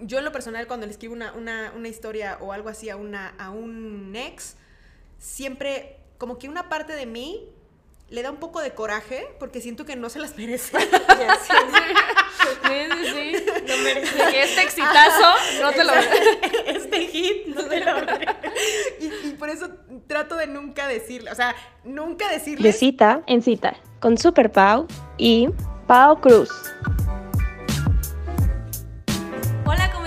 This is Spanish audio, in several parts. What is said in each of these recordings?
yo en lo personal cuando le escribo una, una, una historia o algo así a, una, a un ex, siempre como que una parte de mí le da un poco de coraje porque siento que no se las merece. Ya, sí, Sí, sí, sí. Lo merece. Que este exitazo no te lo... este hit no te lo y, y por eso trato de nunca decirle, o sea, nunca De decirles cita en cita con Super Pau y Pau Cruz.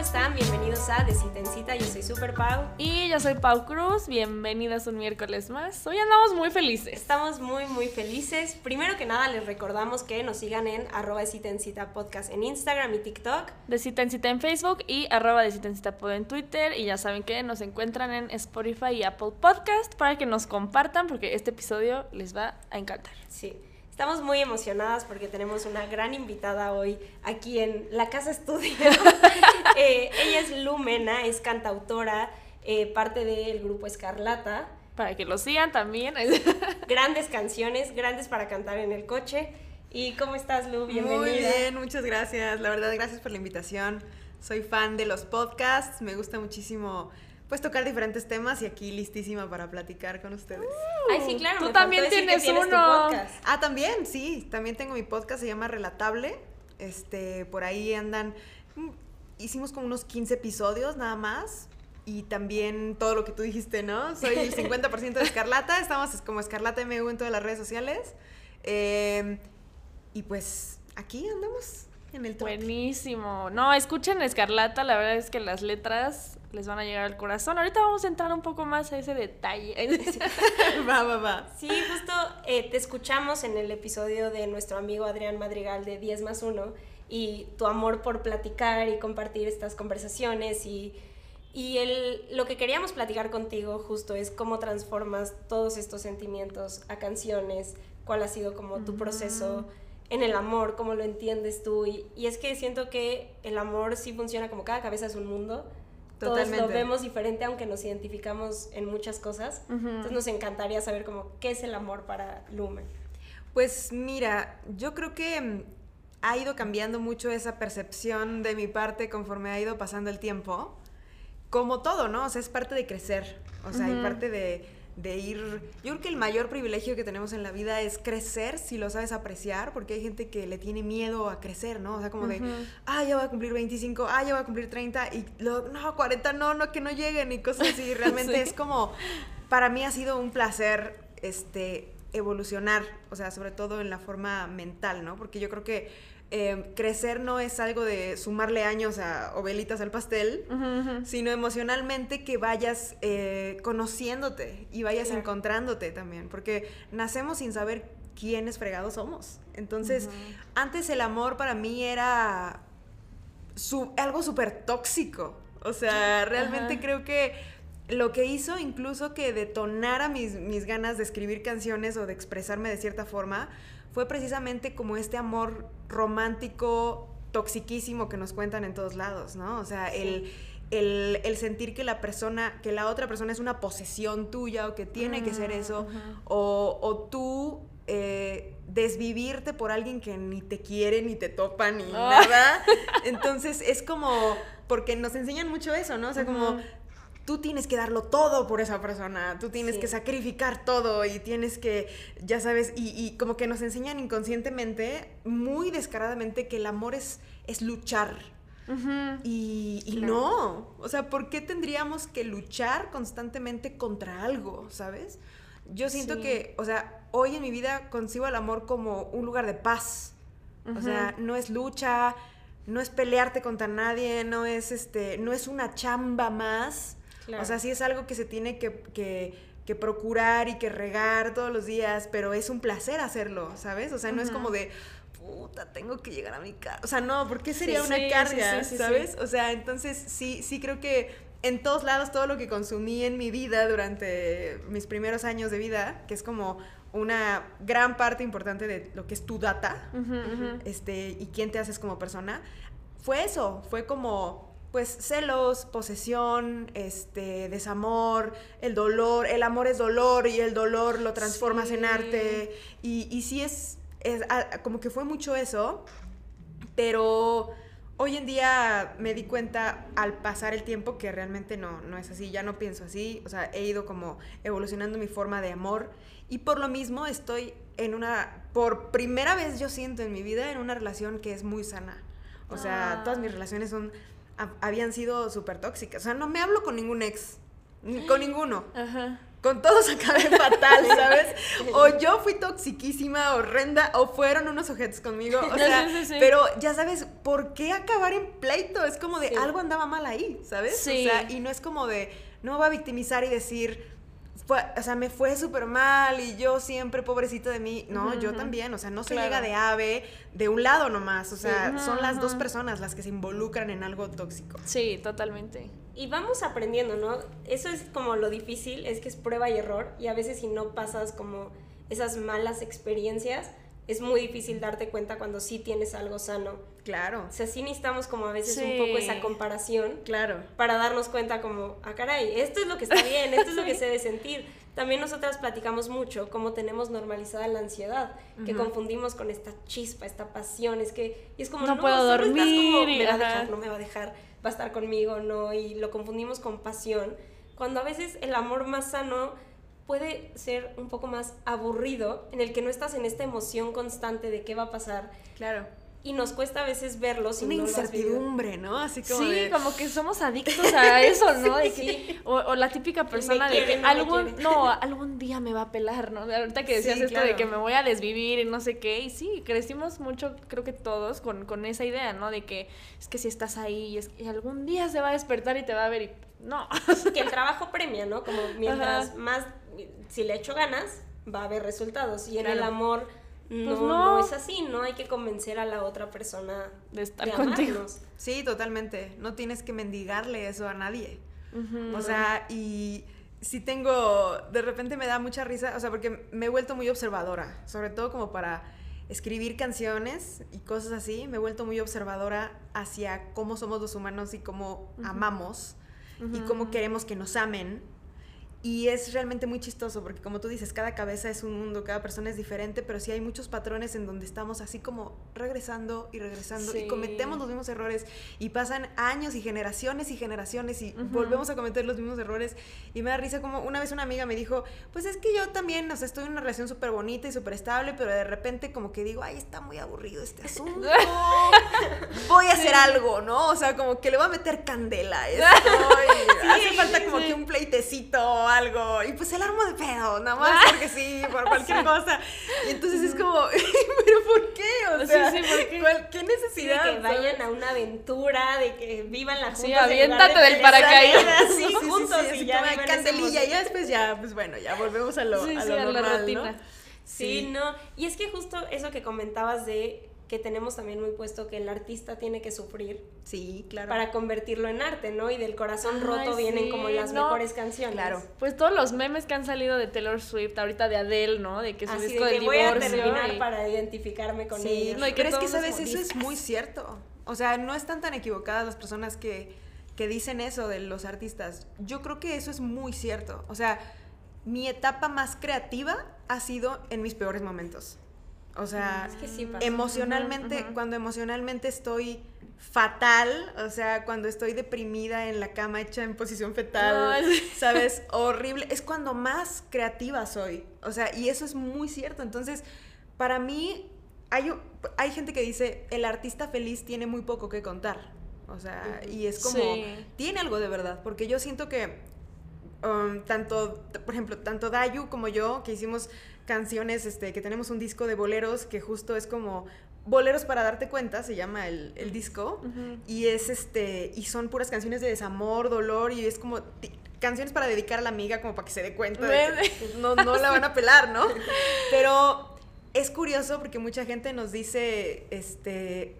Están? Bienvenidos a De Cita en Cita. Yo soy Super Pau. Y yo soy Pau Cruz, bienvenidas un miércoles más. Hoy andamos muy felices. Estamos muy, muy felices. Primero que nada, les recordamos que nos sigan en arroba de Cita en Cita podcast en Instagram y TikTok. De cita en cita en Facebook y arroba de cita en cita pod en Twitter. Y ya saben que nos encuentran en Spotify y Apple Podcast para que nos compartan porque este episodio les va a encantar. Sí. Estamos muy emocionadas porque tenemos una gran invitada hoy aquí en la Casa Estudio. Eh, ella es Lumena, es cantautora, eh, parte del grupo Escarlata. Para que lo sigan también. Grandes canciones, grandes para cantar en el coche. ¿Y cómo estás, Lu? Bienvenida. Muy bien, muchas gracias. La verdad, gracias por la invitación. Soy fan de los podcasts, me gusta muchísimo pues tocar diferentes temas y aquí listísima para platicar con ustedes. Ay, sí, claro. Tú me también tienes uno. podcast. Ah, también, sí, también tengo mi podcast, se llama Relatable. Este, por ahí andan mm, hicimos como unos 15 episodios nada más. Y también todo lo que tú dijiste, ¿no? Soy el 50% de Escarlata. Estamos como Escarlata MU en todas las redes sociales. Eh, y pues aquí andamos en el top. Buenísimo. No, escuchen Escarlata, la verdad es que las letras les van a llegar al corazón. Ahorita vamos a entrar un poco más a ese detalle. va, va, va. Sí, justo eh, te escuchamos en el episodio de nuestro amigo Adrián Madrigal de 10 más 1 y tu amor por platicar y compartir estas conversaciones y, y el, lo que queríamos platicar contigo justo es cómo transformas todos estos sentimientos a canciones, cuál ha sido como tu proceso en el amor, cómo lo entiendes tú y, y es que siento que el amor sí funciona como cada cabeza es un mundo. Todos lo Totalmente. vemos diferente aunque nos identificamos en muchas cosas. Entonces nos encantaría saber como qué es el amor para Lumen. Pues mira, yo creo que mm, ha ido cambiando mucho esa percepción de mi parte conforme ha ido pasando el tiempo. Como todo, ¿no? O sea, es parte de crecer. O sea, y parte de, de ir... Yo creo que el mayor privilegio que tenemos en la vida es crecer si lo sabes apreciar, porque hay gente que le tiene miedo a crecer, ¿no? O sea, como de, ah, ya voy a cumplir 25, ah, ya voy a cumplir 30, y luego, no, 40, no, no, que no lleguen, y cosas así. Realmente Sí. es como, para mí ha sido un placer, este, evolucionar, o sea, sobre todo en la forma mental, ¿no? Porque yo creo que eh, crecer no es algo de sumarle años a, o velitas al pastel, sino emocionalmente que vayas eh, conociéndote y vayas Claro. encontrándote también, porque nacemos sin saber quiénes fregados somos. Entonces, antes el amor para mí era su- algo súper tóxico. O sea, realmente creo que lo que hizo incluso que detonara mis, mis ganas de escribir canciones o de expresarme de cierta forma fue precisamente como este amor romántico toxiquísimo que nos cuentan en todos lados, ¿no? O sea, el, el, el sentir que la persona, que la otra persona es una posesión tuya o que tiene que ser eso, o, o tú eh, desvivirte por alguien que ni te quiere, ni te topa, ni Ah. nada. Entonces es como, porque nos enseñan mucho eso, ¿no? O sea, como. Tú tienes que darlo todo por esa persona, tú tienes Sí. que sacrificar todo y tienes que, ya sabes, y, y como que nos enseñan inconscientemente, muy descaradamente, que el amor es, es luchar. Y, y Claro. no, o sea, ¿por qué tendríamos que luchar constantemente contra algo, sabes? Yo siento Sí. que, o sea, hoy en mi vida concibo el amor como un lugar de paz. O sea, no es lucha, no es pelearte contra nadie, no es este, no es una chamba más. Claro. O sea, sí es algo que se tiene que, que- que procurar y que regar todos los días, pero es un placer hacerlo, ¿sabes? O sea, no es como de, puta, tengo que llegar a mi casa. O sea, no, ¿por qué sería Sí, una sí, carga, sí, ¿sabes? O sea, entonces sí, sí creo que en todos lados todo lo que consumí en mi vida durante mis primeros años de vida, que es como una gran parte importante de lo que es tu data, este, y quién te haces como persona, fue eso, fue como pues celos, posesión, este, desamor, el dolor, el amor es dolor y el dolor lo transformas en arte y, y sí es, es ah, como que fue mucho eso, pero hoy en día me di cuenta al pasar el tiempo que realmente no, no es así, ya no pienso así, o sea, he ido como evolucionando mi forma de amor y por lo mismo estoy en una, por primera vez yo siento en mi vida en una relación que es muy sana. O sea, Ah. todas mis relaciones son, habían sido súper tóxicas. O sea, no me hablo con ningún ex, ni con ninguno. Ajá. Con todos acabé fatal, ¿sabes? O yo fui toxiquísima, horrenda, o fueron unos ojetes conmigo. O sea, Sí, sí, sí. pero ya sabes, ¿por qué acabar en pleito? Es como de algo andaba mal ahí, ¿sabes? Sí. O sea, y no es como de, no voy a victimizar y decir, fue- o sea, me fue súper mal y yo siempre pobrecito de mí. No, yo también, o sea, no se Claro. llega de ave de un lado nomás. O sea, Sí. son las dos personas las que se involucran en algo tóxico. Sí, totalmente. Y vamos aprendiendo, ¿no? Eso es como lo difícil, es que es prueba y error y a veces si no pasas como esas malas experiencias, es muy difícil darte cuenta cuando sí tienes algo sano. Claro, O sea, sí necesitamos como a veces Sí. un poco esa comparación claro. para darnos cuenta como, ah, caray, esto es lo que está bien, esto es lo que se debe sentir. También nosotras platicamos mucho cómo tenemos normalizada la ansiedad, que confundimos con esta chispa, esta pasión, es que y es como, No no, puedo dormir como, me va a dejar, no me va a dejar, va a estar conmigo, no, y lo confundimos con pasión, cuando a veces el amor más sano puede ser un poco más aburrido, en el que no estás en esta emoción constante de qué va a pasar, Claro. y nos cuesta a veces verlo si Una no incertidumbre, ¿no? Así como sí, de- como que somos adictos a eso, ¿no? De que, Sí. o, o la típica persona de que no algún, no, algún día me va a pelar, ¿no? Ahorita que decías Sí, esto de que me voy a desvivir y no sé qué, y sí, crecimos mucho, creo que todos, con, con esa idea, ¿no? De que es que si estás ahí y, es, y algún día se va a despertar y te va a ver y no. que el trabajo premia, ¿no? Como mientras Ajá. más, si le echo ganas, va a haber resultados. Y en el amor no, Pues no. no es así, no hay que convencer a la otra persona De estar de contigo. Sí, totalmente. No tienes que mendigarle eso a nadie. O sea, y sí tengo, de repente me da mucha risa, o sea, porque me he vuelto muy observadora, sobre todo como para escribir canciones y cosas así, me he vuelto muy observadora hacia cómo somos los humanos y cómo amamos y cómo queremos que nos amen. Y es realmente muy chistoso porque como tú dices, cada cabeza es un mundo, cada persona es diferente, pero sí hay muchos patrones en donde estamos así como regresando y regresando y Sí. cometemos los mismos errores y pasan años y generaciones y generaciones y volvemos a cometer los mismos errores. Y me da risa como una vez una amiga me dijo, pues es que yo también, o sea, estoy en una relación súper bonita y súper estable, pero de repente como que digo, ay, está muy aburrido este asunto, voy a hacer algo, ¿no? O sea, como que le voy a meter candela a esto. Y hace falta como que un pleitecito o algo y pues el armo de pedo, nada más porque sí, por cualquier cosa. Y entonces es como, pero ¿por qué? O Sí, sea, sí, ¿por qué? ¿cuál- ¿qué Sí, necesidad? de que ¿sabes? vayan a una aventura, de que vivan la juntos. Sí, aviéntate del paracaídas. Sí, Sí, sí, sí, juntos y ya como candelilla y ya después ya, pues bueno, ya volvemos a lo, Sí, a sí, lo a la normal, ¿no? rutina. Sí, no. Y es que justo eso que comentabas de que tenemos también muy puesto que el artista tiene que sufrir Sí, claro. para convertirlo en arte, ¿no? Y del corazón Ay, roto vienen como las no, mejores canciones. claro. Pues todos los memes que han salido de Taylor Swift, ahorita de Adele, ¿no? De que su Así disco de que del voy a terminar y- para identificarme con Sí, ella. No, y que pero es que, ¿sabes? Eso es muy cierto. O sea, no están tan equivocadas las personas que, que dicen eso de los artistas. Yo creo que eso es muy cierto. O sea, mi etapa más creativa ha sido en mis peores momentos. O sea, Es que sí pasa. emocionalmente, cuando emocionalmente estoy fatal, o sea, cuando estoy deprimida en la cama hecha en posición fetal. ¿sabes? Horrible, es cuando más creativa soy, o sea, y eso es muy cierto, entonces, para mí, hay, hay gente que dice, el artista feliz tiene muy poco que contar, o sea, y es como, Sí. tiene algo de verdad, porque yo siento que um, tanto, por ejemplo, tanto Dayu como yo, que hicimos canciones, este, que tenemos un disco de boleros que justo es como boleros para darte cuenta, se llama el, el disco, y es este, y son puras canciones de desamor, dolor, y es como canciones para dedicar a la amiga como para que se dé cuenta de que pues, no, no la van a pelar, ¿no? Pero es curioso porque mucha gente nos dice, este,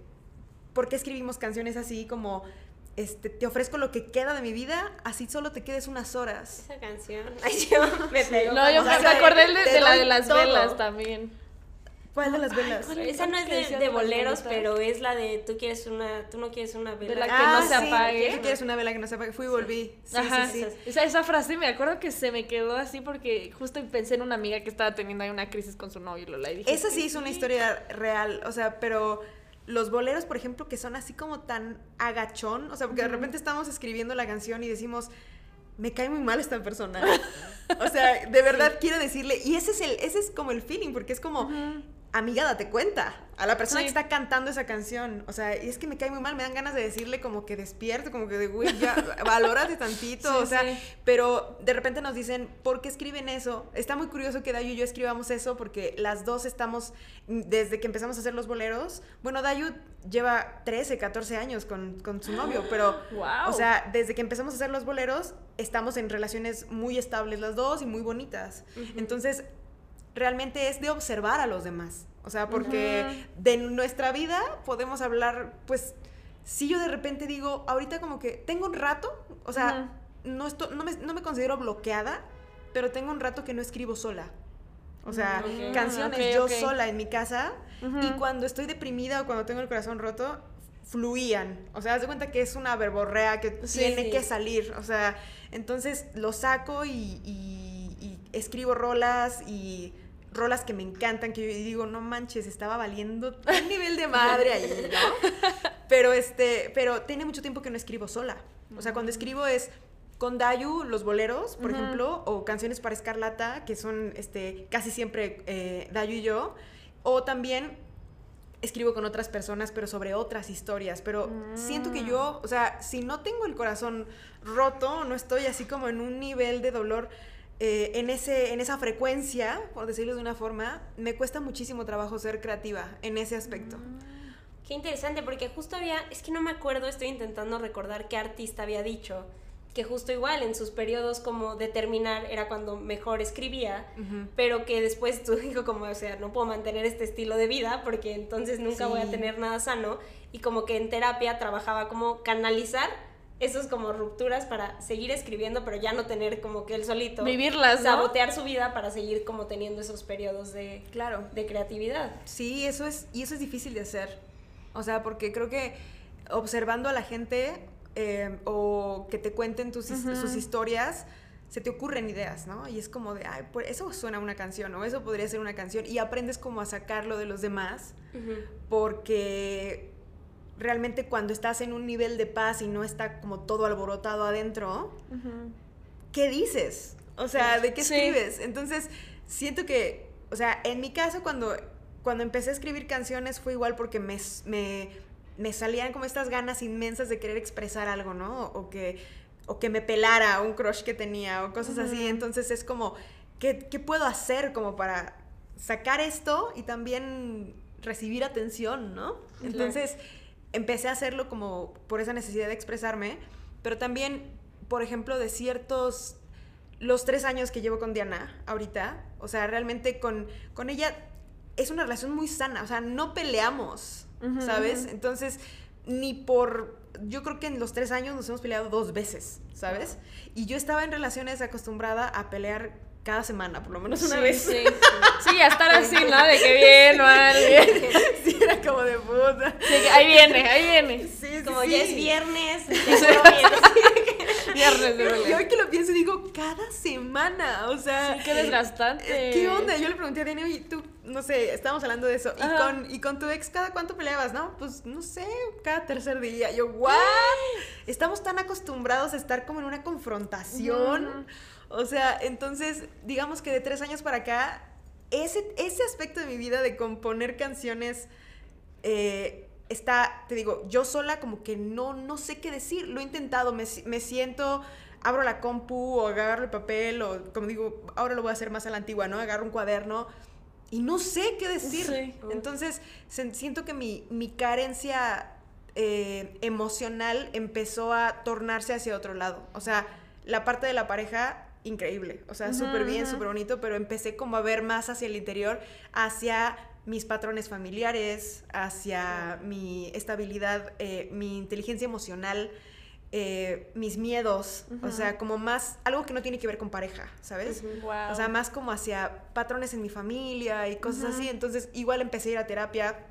¿por qué escribimos canciones así como, este, te ofrezco lo que queda de mi vida, así solo te quedes unas horas? Esa canción. Ay, yo me pego. No, yo O sea, me acordé de, de la de las todo. velas también. ¿Cuál de las velas? ¿cuál Esa no es de, de de boleros, pero es la de tú quieres una, tú no quieres una vela. la que Ah, no se sí, apague. Tú quieres una vela que no se apague. Fui y volví. Sí, Ajá, sí, sí. esas. Esa, esa frase me acuerdo que se me quedó así porque justo pensé en una amiga que estaba teniendo ahí una crisis con su novio y Lola y dije, Esa sí es una historia real, o sea, pero los boleros, por ejemplo, que son así como tan agachón, o sea, porque de repente estamos escribiendo la canción y decimos, me cae muy mal esta persona. o sea, de verdad quiero decirle, y ese es el, ese es como el feeling, porque es como, amiga, date cuenta a la persona Sí. que está cantando esa canción. O sea, y es que me cae muy mal, me dan ganas de decirle como que despierte, como que de, güey, ya, valórate tantito. Sí, o sea, sí. pero de repente nos dicen, ¿por qué escriben eso? Está muy curioso que Dayu y yo escribamos eso porque las dos estamos, desde que empezamos a hacer los boleros, bueno, Dayu lleva 13, 14 años con, con su novio, pero, o sea, desde que empezamos a hacer los boleros, estamos en relaciones muy estables las dos y muy bonitas. Entonces, realmente es de observar a los demás. O sea, porque de nuestra vida podemos hablar, pues, si yo de repente digo, ahorita como que tengo un rato, o sea, no, esto, no, me, no me considero bloqueada, pero tengo un rato que no escribo sola. O sea, Ok. canciones yo sola en mi casa y cuando estoy deprimida o cuando tengo el corazón roto, fluían. O sea, haz de cuenta que es una verborrea que Sí, tiene sí. que salir. O sea, entonces lo saco y escribo rolas y rolas que me encantan, que yo digo, no manches, estaba valiendo un nivel de madre ahí, ¿no? Pero este, pero tiene mucho tiempo que no escribo sola. O sea, cuando escribo es con Dayu, los boleros, por ejemplo, o canciones para Escarlata, que son este, casi siempre eh, Dayu y yo, o también escribo con otras personas, pero sobre otras historias. Pero siento que yo, o sea, si no tengo el corazón roto, no estoy así como en un nivel de dolor. Eh, en, ese, en esa frecuencia, por decirlo de una forma, me cuesta muchísimo trabajo ser creativa en ese aspecto. Qué interesante, porque justo había, es que no me acuerdo, estoy intentando recordar qué artista había dicho, que justo igual en sus periodos como de terminar era cuando mejor escribía, Ujú. pero que después tú dijo como, o sea, no puedo mantener este estilo de vida porque entonces nunca voy a Sí. tener nada sano y como que en terapia trabajaba como canalizar esos como rupturas para seguir escribiendo, pero ya no tener como que él solito Vivirlas, ¿no? sabotear su vida para seguir como teniendo esos periodos de, Claro. de creatividad. Sí, eso es, y eso es difícil de hacer. O sea, porque creo que observando a la gente eh, o que te cuenten tus, sus historias, se te ocurren ideas, ¿no? Y es como de, ay, pues eso suena una canción, o eso podría ser una canción, y aprendes como a sacarlo de los demás, porque realmente cuando estás en un nivel de paz y no está como todo alborotado adentro, ¿qué dices? O sea, ¿de qué Sí. escribes? Entonces, siento que, o sea, en mi caso, cuando, cuando empecé a escribir canciones fue igual porque me, me, me salían como estas ganas inmensas de querer expresar algo, ¿no? O que, o que me pelara un crush que tenía o cosas así. Entonces es como, ¿qué, ¿qué puedo hacer como para sacar esto y también recibir atención, ¿no? Entonces empecé a hacerlo como por esa necesidad de expresarme, pero también, por ejemplo, de ciertos, los tres años que llevo con Diana ahorita, o sea, realmente con, con ella es una relación muy sana, o sea, no peleamos, ¿sabes? Entonces, ni por, yo creo que en los tres años nos hemos peleado dos veces, ¿sabes? Y yo estaba en relaciones acostumbrada a pelear cada semana, por lo menos una sí, vez. Sí, sí, a estar así, ¿no? De que bien, mal, bien. Sí, era como de puta. Sí, que ahí viene, ahí viene. Sí, sí, Como sí. ya es viernes, vienes. Viernes de Y volver. hoy que lo pienso digo, cada semana, o sea... Sí, qué desgastante. eh, ¿Qué onda? Yo le pregunté a Diana, y tú, no sé, estábamos hablando de eso. Y con, y con tu ex, ¿cada cuánto peleabas, no? Pues, no sé, cada tercer día. Yo, ¿what? Estamos tan acostumbrados a estar como en una confrontación. O sea, entonces, digamos que de tres años para acá, ese, ese aspecto de mi vida de componer canciones eh, está, te digo, yo sola como que no, no sé qué decir. Lo he intentado, me, me siento, abro la compu o agarro el papel o como digo, ahora lo voy a hacer más a la antigua, ¿no? Agarro un cuaderno y no sé qué decir. Sí. Entonces, se- siento que mi, mi carencia eh, emocional empezó a tornarse hacia otro lado. O sea, la parte de la pareja, increíble. O sea, súper bien, súper bonito, pero empecé como a ver más hacia el interior, hacia mis patrones familiares, hacia mi estabilidad, eh, mi inteligencia emocional, eh, mis miedos, o sea, como más, algo que no tiene que ver con pareja, ¿sabes? Wow. O sea, más como hacia patrones en mi familia y cosas así. Entonces, igual empecé a ir a terapia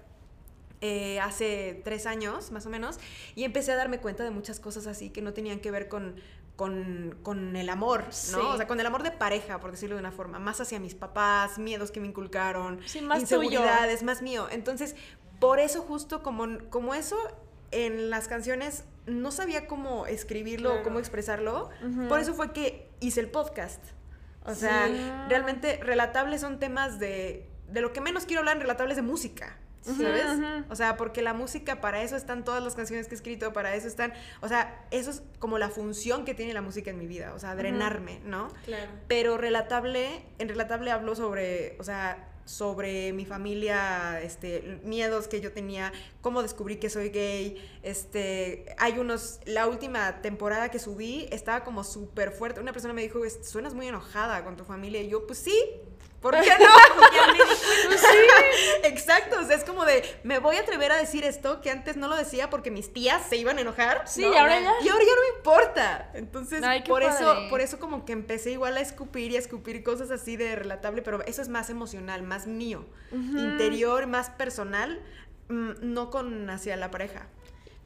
eh, hace tres años, más o menos, y empecé a darme cuenta de muchas cosas así que no tenían que ver con, con, con el amor, ¿no? Sí. O sea, con el amor de pareja, por decirlo de una forma, más hacia mis papás, miedos que me inculcaron, Sí, más tuyo. inseguridades, más mío. Entonces, por eso justo como, como eso, en las canciones no sabía cómo escribirlo o cómo expresarlo. Por eso fue que hice el podcast. O sea, Sí. realmente relatables son temas de, de lo que menos quiero hablar en relatables de música. ¿Sabes? O sea, porque la música, para eso están todas las canciones que he escrito, para eso están, o sea, eso es como la función que tiene la música en mi vida, o sea, drenarme, ¿no? Claro. Pero relatable, en relatable hablo sobre, o sea, sobre mi familia, este, miedos que yo tenía, cómo descubrí que soy gay, este, hay unos, la última temporada que subí estaba como súper fuerte, una persona me dijo, "Es- suenas muy enojada con tu familia, y yo, pues sí, ¿por qué no? Cuenta. Exacto, o sea, es como de, me voy a atrever a decir esto que antes no lo decía porque mis tías se iban a enojar. Sí, ¿no? y ahora ya. Y ahora ya no me importa. Entonces, Ay, por eso, por eso como que empecé igual a escupir y a escupir cosas así de relatable, pero eso es más emocional, más mío, interior, más personal, mm, no con hacia la pareja.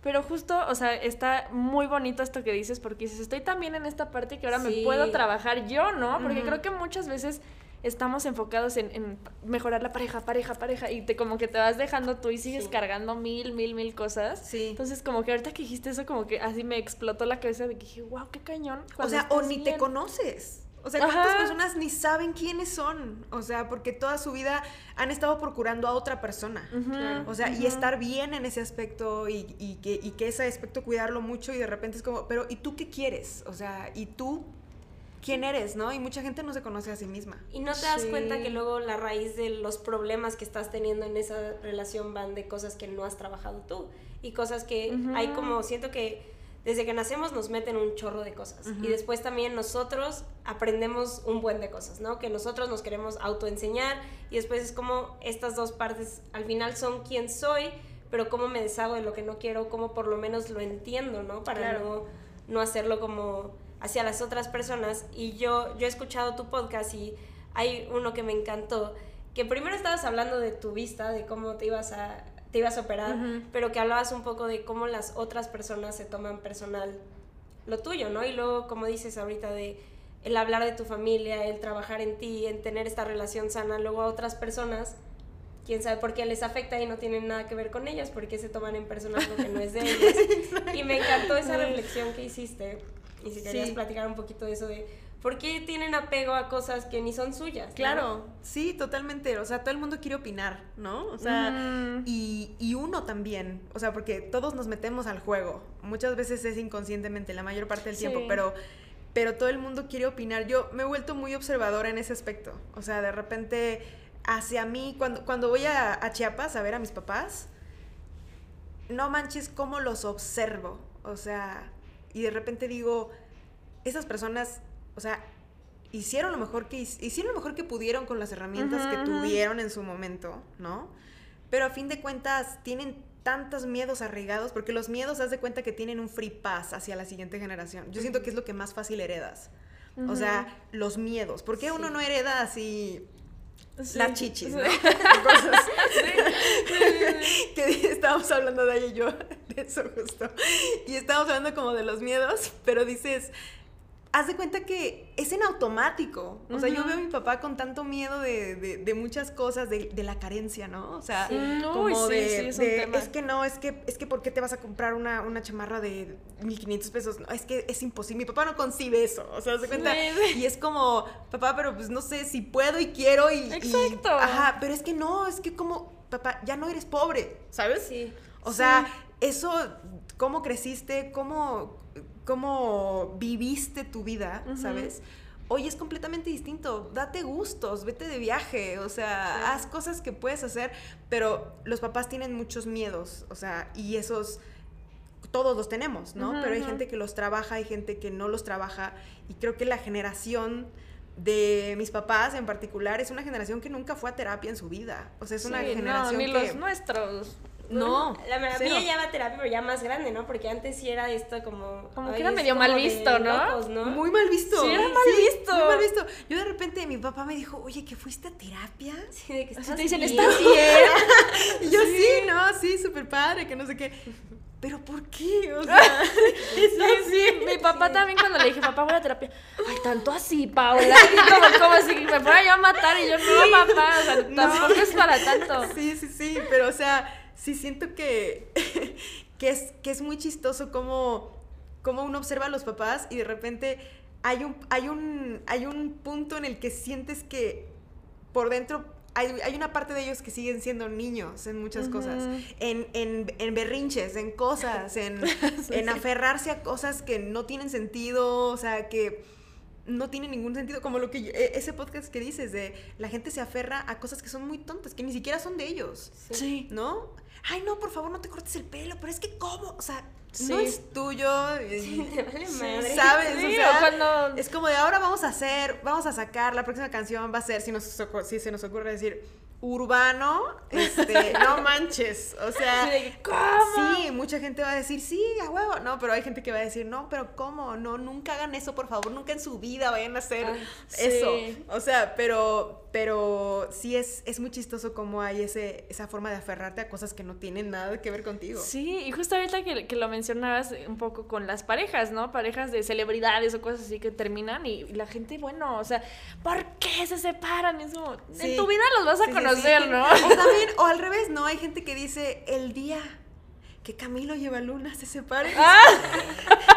Pero justo, o sea, está muy bonito esto que dices porque dices, estoy también en esta parte que ahora me Sí. puedo trabajar yo, ¿no? Porque creo que muchas veces estamos enfocados en, en mejorar la pareja, pareja, pareja, y te como que te vas dejando tú y sigues Sí. cargando mil, mil, mil cosas. Sí. Entonces, como que ahorita que dijiste eso, como que así me explotó la cabeza de que dije, wow, qué cañón. O sea, o ni te bien". conoces. O sea, ¿cuántas Ajá. personas ni saben quiénes son? O sea, porque toda su vida han estado procurando a otra persona. O sea, y estar bien en ese aspecto y, y que, y que ese aspecto cuidarlo mucho y de repente es como, pero ¿y tú qué quieres? O sea, ¿y tú quién eres? ¿No? Y mucha gente no se conoce a sí misma. Y no te das Sí. cuenta que luego la raíz de los problemas que estás teniendo en esa relación van de cosas que no has trabajado tú. Y cosas que Ujú. hay como, siento que desde que nacemos nos meten un chorro de cosas. Y después también nosotros aprendemos un buen de cosas, ¿no? Que nosotros nos queremos autoenseñar y después es como estas dos partes al final son quién soy, pero cómo me deshago de lo que no quiero, cómo por lo menos lo entiendo, ¿no? Para Claro. no no hacerlo como hacia las otras personas. Y yo, yo he escuchado tu podcast y hay uno que me encantó, que primero estabas hablando de tu vista, de cómo te ibas a, te ibas a operar, pero que hablabas un poco de cómo las otras personas se toman personal lo tuyo, ¿no? Y luego, como dices ahorita, de el hablar de tu familia, el trabajar en ti, en tener esta relación sana, luego a otras personas, quién sabe por qué les afecta y no tienen nada que ver con ellas, porque se toman en personal lo que no es de ellas. y me encantó esa reflexión que hiciste. Y si querías Sí. platicar un poquito de eso de por qué tienen apego a cosas que ni son suyas. ¿no? Claro, sí, totalmente. O sea, todo el mundo quiere opinar, ¿no? O sea, Mm. y, y uno también. O sea, porque todos nos metemos al juego. Muchas veces es inconscientemente, la mayor parte del tiempo, Sí. pero, pero todo el mundo quiere opinar. Yo me he vuelto muy observadora en ese aspecto. O sea, de repente, hacia mí, cuando, cuando voy a, a Chiapas a ver a mis papás, no manches cómo los observo. O sea, y de repente digo, esas personas, o sea, hicieron lo mejor que hicieron lo mejor que pudieron con las herramientas que tuvieron en su momento, ¿no? Pero a fin de cuentas tienen tantos miedos arraigados, porque los miedos haz de cuenta que tienen un free pass hacia la siguiente generación. Yo siento que es lo que más fácil heredas. O sea, los miedos. ¿Por qué uno Sí. no hereda así Sí. las chichis, Sí. ¿no? Cosas. que estábamos hablando de ella y yo, de eso justo. Y estábamos hablando como de los miedos, pero dices, haz de cuenta que es en automático. O sea, yo veo a mi papá con tanto miedo de, de- de muchas cosas, de, de la carencia, ¿no? O sea, Sí. Como uy, sí, de, sí, es es que no, es que, es que ¿por qué te vas a comprar una, una chamarra de 1500 pesos? No, es que es imposible. Mi papá no concibe eso. O sea, haz de cuenta. Y es como, papá, pero pues no sé si puedo y quiero y. y- Exacto. ajá, pero es que no, es que como, papá, ya no eres pobre, ¿sabes? Sí. O sea, eso, cómo creciste, cómo, cómo viviste tu vida. ¿sabes? Hoy es completamente distinto. Date gustos, vete de viaje, o sea, Sí. haz cosas que puedes hacer, pero los papás tienen muchos miedos, o sea, y esos todos los tenemos, ¿no? Pero hay gente que los trabaja, hay gente que no los trabaja, y creo que la generación de mis papás en particular es una generación que nunca fue a terapia en su vida. O sea, es una Sí, generación no, ni que los nuestros. No, La la mía ya va a terapia, pero ya más grande, ¿no? Porque antes sí era esto como. Como que era medio mal visto, ¿no? locos, ¿no? Muy mal visto. Sí, era mal visto. Muy mal visto. Yo de repente mi papá me dijo, oye, ¿que fuiste a terapia? Sí, de que Así estás te dicen, bien. ¿estás bien? Y yo sí, no, sí, súper padre, que no sé qué. Pero ¿por qué? O sea, Sí, sí. Mi papá también cuando le dije, papá, voy a terapia. Ay, tanto así, Paula. Y como, como si me fuera yo a matar. Y yo, no, papá, o sea, tampoco es para tanto. sí, sí, sí, pero o sea, sí siento que, que, es, que es muy chistoso como, como uno observa a los papás y de repente hay un, hay, un, hay un punto en el que sientes que por dentro hay, hay una parte de ellos que siguen siendo niños en muchas cosas, en, en, en berrinches, en cosas, en, en aferrarse a cosas que no tienen sentido, o sea, que no tiene ningún sentido, como lo que e- ese podcast que dices de la gente se aferra a cosas que son muy tontas, que ni siquiera son de ellos, Sí. ¿no? Ay, no, por favor, no te cortes el pelo, pero es que cómo, o sea, Sí. no es tuyo, y- Te vale madre. ¿sabes? Sí, o sea, cuando- es como de ahora vamos a hacer, vamos a sacar, la próxima canción va a ser, si, nos, si se nos ocurre decir, urbano, este, no manches, o sea, Sí, ¿cómo? sí, mucha gente va a decir, sí, a huevo, no, pero hay gente que va a decir, no, pero ¿cómo? No, nunca hagan eso, por favor, nunca en su vida vayan a hacer eso, sí. o sea, pero, pero sí es, es muy chistoso cómo hay ese, esa forma de aferrarte a cosas que no tienen nada que ver contigo. Sí, y justo ahorita que, que lo mencionabas un poco con las parejas, ¿no? Parejas de celebridades o cosas así que terminan y, la gente, bueno, o sea, ¿por qué se separan? Es como, Sí. en tu vida los vas a Sí, conocer, sí. ¿no? O también, o al revés, ¿no? Hay gente que dice, el día que Camilo y Luna se separen, Ah.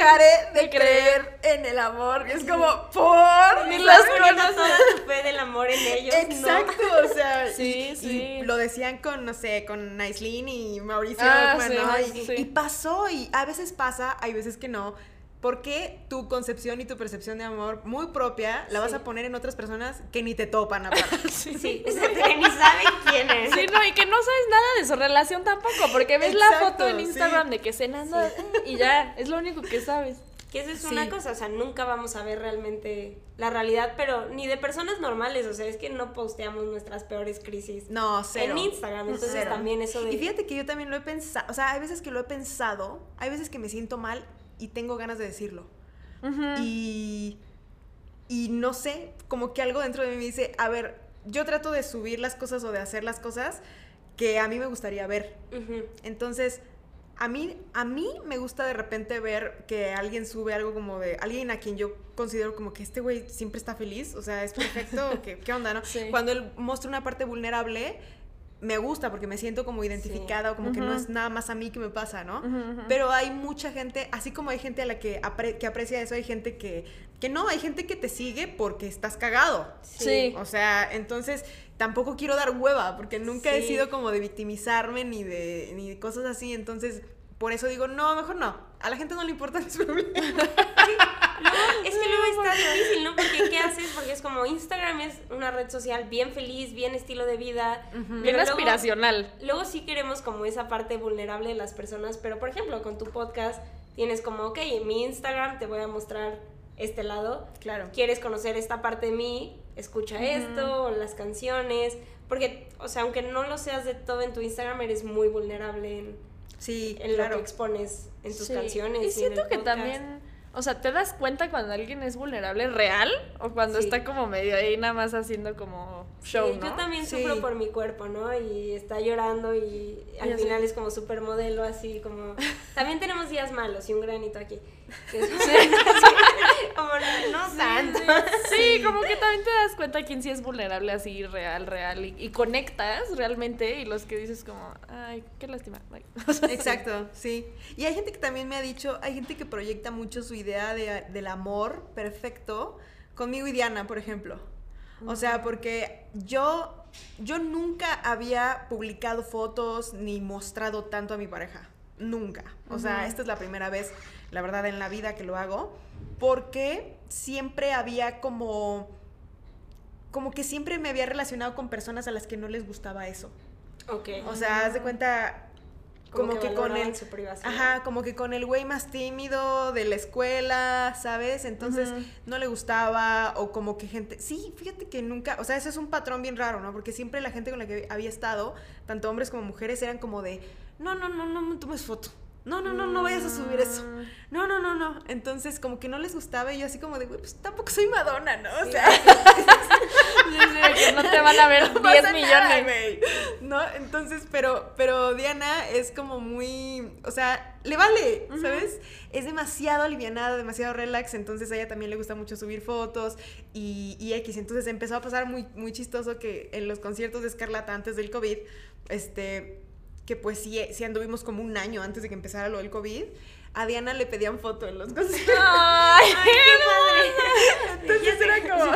dejaré de, de creer en el amor. Y es como, ¿por? Estás las conoces. toda tu fe del amor en ellos. Exacto, o sea, Sí, y, y sí. lo decían con, no sé, con Naislin y Mauricio, Ah, Ockman, sí, ¿no? ay, Y, sí. y pasó, y a veces pasa, hay veces que no. Porque tu concepción y tu percepción de amor muy propia la vas Sí. a poner en otras personas que ni te topan aparte. Sí, exacto, que ni saben quién es. Sí, no, y que no sabes nada de su relación tampoco, porque ves la foto en sí. Instagram de que cenando y ya, es lo único que sabes. Que eso es Sí. una cosa, o sea, nunca vamos a ver realmente la realidad, pero ni de personas normales, o sea, es que no posteamos nuestras peores crisis No, cero. en Instagram, entonces Cero. también eso de... Y fíjate que yo también lo he pensado, o sea, hay veces que lo he pensado, hay veces que me siento mal y tengo ganas de decirlo. Y, y no sé, como que algo dentro de mí me dice, a ver, yo trato de subir las cosas o de hacer las cosas que a mí me gustaría ver. Entonces, a mí, a mí me gusta de repente ver que alguien sube algo como de alguien a quien yo considero como que este güey siempre está feliz, o sea, es perfecto, ¿qué, ¿qué onda, no? Sí. Cuando él muestra una parte vulnerable, me gusta porque me siento como identificada o como que no es nada más a mí que me pasa, ¿no? Pero hay mucha gente, así como hay gente a la que, apre- que aprecia eso, hay gente que, que no, hay gente que te sigue porque estás cagado. Sí. O sea, entonces tampoco quiero dar hueva, porque nunca he sido como de victimizarme ni de, ni de cosas así. Entonces, por eso digo, no, mejor no. A la gente no le importan mis problemas. Es que luego está difícil, ¿no? Porque ¿qué haces? Porque es como Instagram es una red social bien feliz, bien estilo de vida. Bien luego- aspiracional. Luego sí queremos como esa parte vulnerable de las personas, pero por ejemplo con tu podcast tienes como, ok, en mi Instagram te voy a mostrar este lado. Claro. ¿Quieres conocer esta parte de mí? Escucha esto, o las canciones. Porque, o sea, aunque no lo seas de todo en tu Instagram, eres muy vulnerable en, Sí, en lo que expones en tus Sí. canciones. Y en siento el que podcast. también, o sea, ¿te das cuenta cuando alguien es vulnerable real o cuando Sí. está como medio ahí nada más haciendo como show, Sí, ¿no? Yo también sufro por mi cuerpo, ¿no? Y está llorando y al final es como supermodelo, así como... También tenemos días malos y un granito aquí. como no tanto. Sí, como que también te das cuenta quién sí es vulnerable así, real, real, y, y conectas realmente, y los que dices como, ay, qué lástima. bye". Exacto, sí. Y hay gente que también me ha dicho, hay gente que proyecta mucho su idea de- del amor perfecto conmigo y Diana, por ejemplo. O sea, porque yo, yo nunca había publicado fotos ni mostrado tanto a mi pareja. Nunca. O sea, esta es la primera vez, la verdad, en la vida que lo hago. Porque siempre había como... Como que siempre me había relacionado con personas a las que no les gustaba eso. Ok. O sea, haz de cuenta como, que, con el su ajá, como que con el güey más tímido de la escuela, ¿sabes? Entonces no le gustaba o como que gente, sí, fíjate que nunca, o sea, eso es un patrón bien raro, ¿no? Porque siempre la gente con la que había estado, tanto hombres como mujeres eran como de, "No, no, no, no me tomes foto." No, no, no, no vayas a subir eso. Mm. No, no, no, no. Entonces, como que no les gustaba y yo así como de, güey, pues tampoco soy Madonna, ¿no? O sea, Sí, sí, no te van a ver no 10 pasa millones. güey. ¿No? Entonces, pero, pero Diana es como muy, o sea, le vale, ¿sabes? Es demasiado alivianada, demasiado relax, entonces a ella también le gusta mucho subir fotos y, y X. Entonces empezó a pasar muy, muy chistoso que en los conciertos de Escarlata antes del COVID, este, que pues sí, sí anduvimos como un año antes de que empezara lo del COVID, a Diana le pedían foto en los conciertos. Ay, Entonces era como,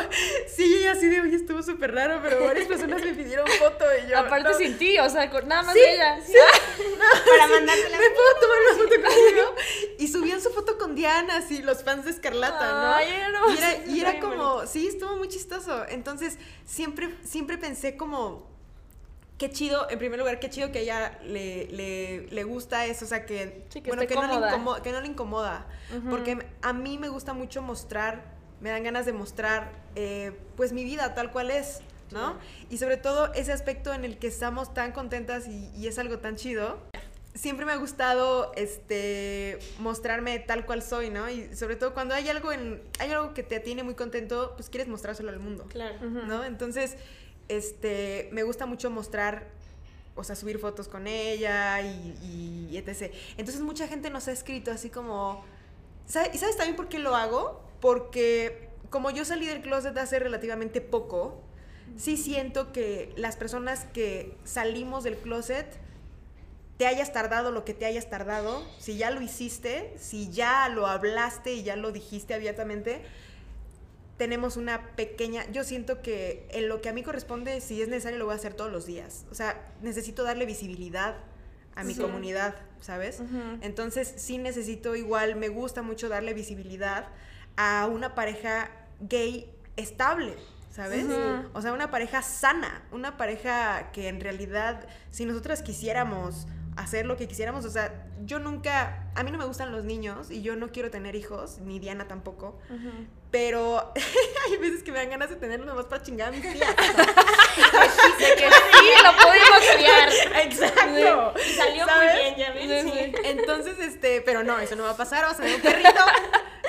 sí, ella así de, oye, estuvo súper raro, pero varias personas me pidieron foto y yo. Aparte no, sin ti, o sea, nada más Sí, ella. sí. Para sí, mandarte la ¿Me puedo tomar una foto contigo? Y subían su foto con Diana, así, los fans de Escarlata, ¿no? Ay, y era, y era bien como, sí, estuvo muy chistoso. Entonces, siempre, siempre pensé como, qué chido, en primer lugar, qué chido que a ella le, le, le gusta eso, o sea, que, Sí, que bueno, que, no le incomoda, que no le incomoda. Porque a mí me gusta mucho mostrar, me dan ganas de mostrar, eh, pues, mi vida tal cual es, ¿no? Y sobre todo ese aspecto en el que estamos tan contentas y, y es algo tan chido. Siempre me ha gustado este mostrarme tal cual soy, ¿no? Y sobre todo cuando hay algo en hay algo que te tiene muy contento, pues quieres mostrárselo al mundo. Claro. ¿no? Entonces, este, me gusta mucho mostrar, o sea, subir fotos con ella y, etc. Entonces, mucha gente nos ha escrito así como, ¿sabe- ¿y sabes también por qué lo hago? Porque como yo salí del closet hace relativamente poco, sí siento que las personas que salimos del closet, te hayas tardado lo que te hayas tardado, si ya lo hiciste, si ya lo hablaste y ya lo dijiste abiertamente, tenemos una pequeña, yo siento que en lo que a mí corresponde, si es necesario, lo voy a hacer todos los días. O sea, necesito darle visibilidad a mi Sí. comunidad, ¿sabes? Entonces, sí necesito igual, me gusta mucho darle visibilidad a una pareja gay estable, ¿sabes? O sea, una pareja sana, una pareja que en realidad, si nosotras quisiéramos hacer lo que quisiéramos, o sea, yo nunca, a mí no me gustan los niños y yo no quiero tener hijos, ni Diana tampoco, pero hay veces que me dan ganas de tenerlo nomás para chingar a. De que sí, lo pudimos criar. Exacto. Y salió ¿Sabes? muy bien, ya ves. Sí. Entonces, este, pero no, eso no va a pasar, vamos a tener un perrito.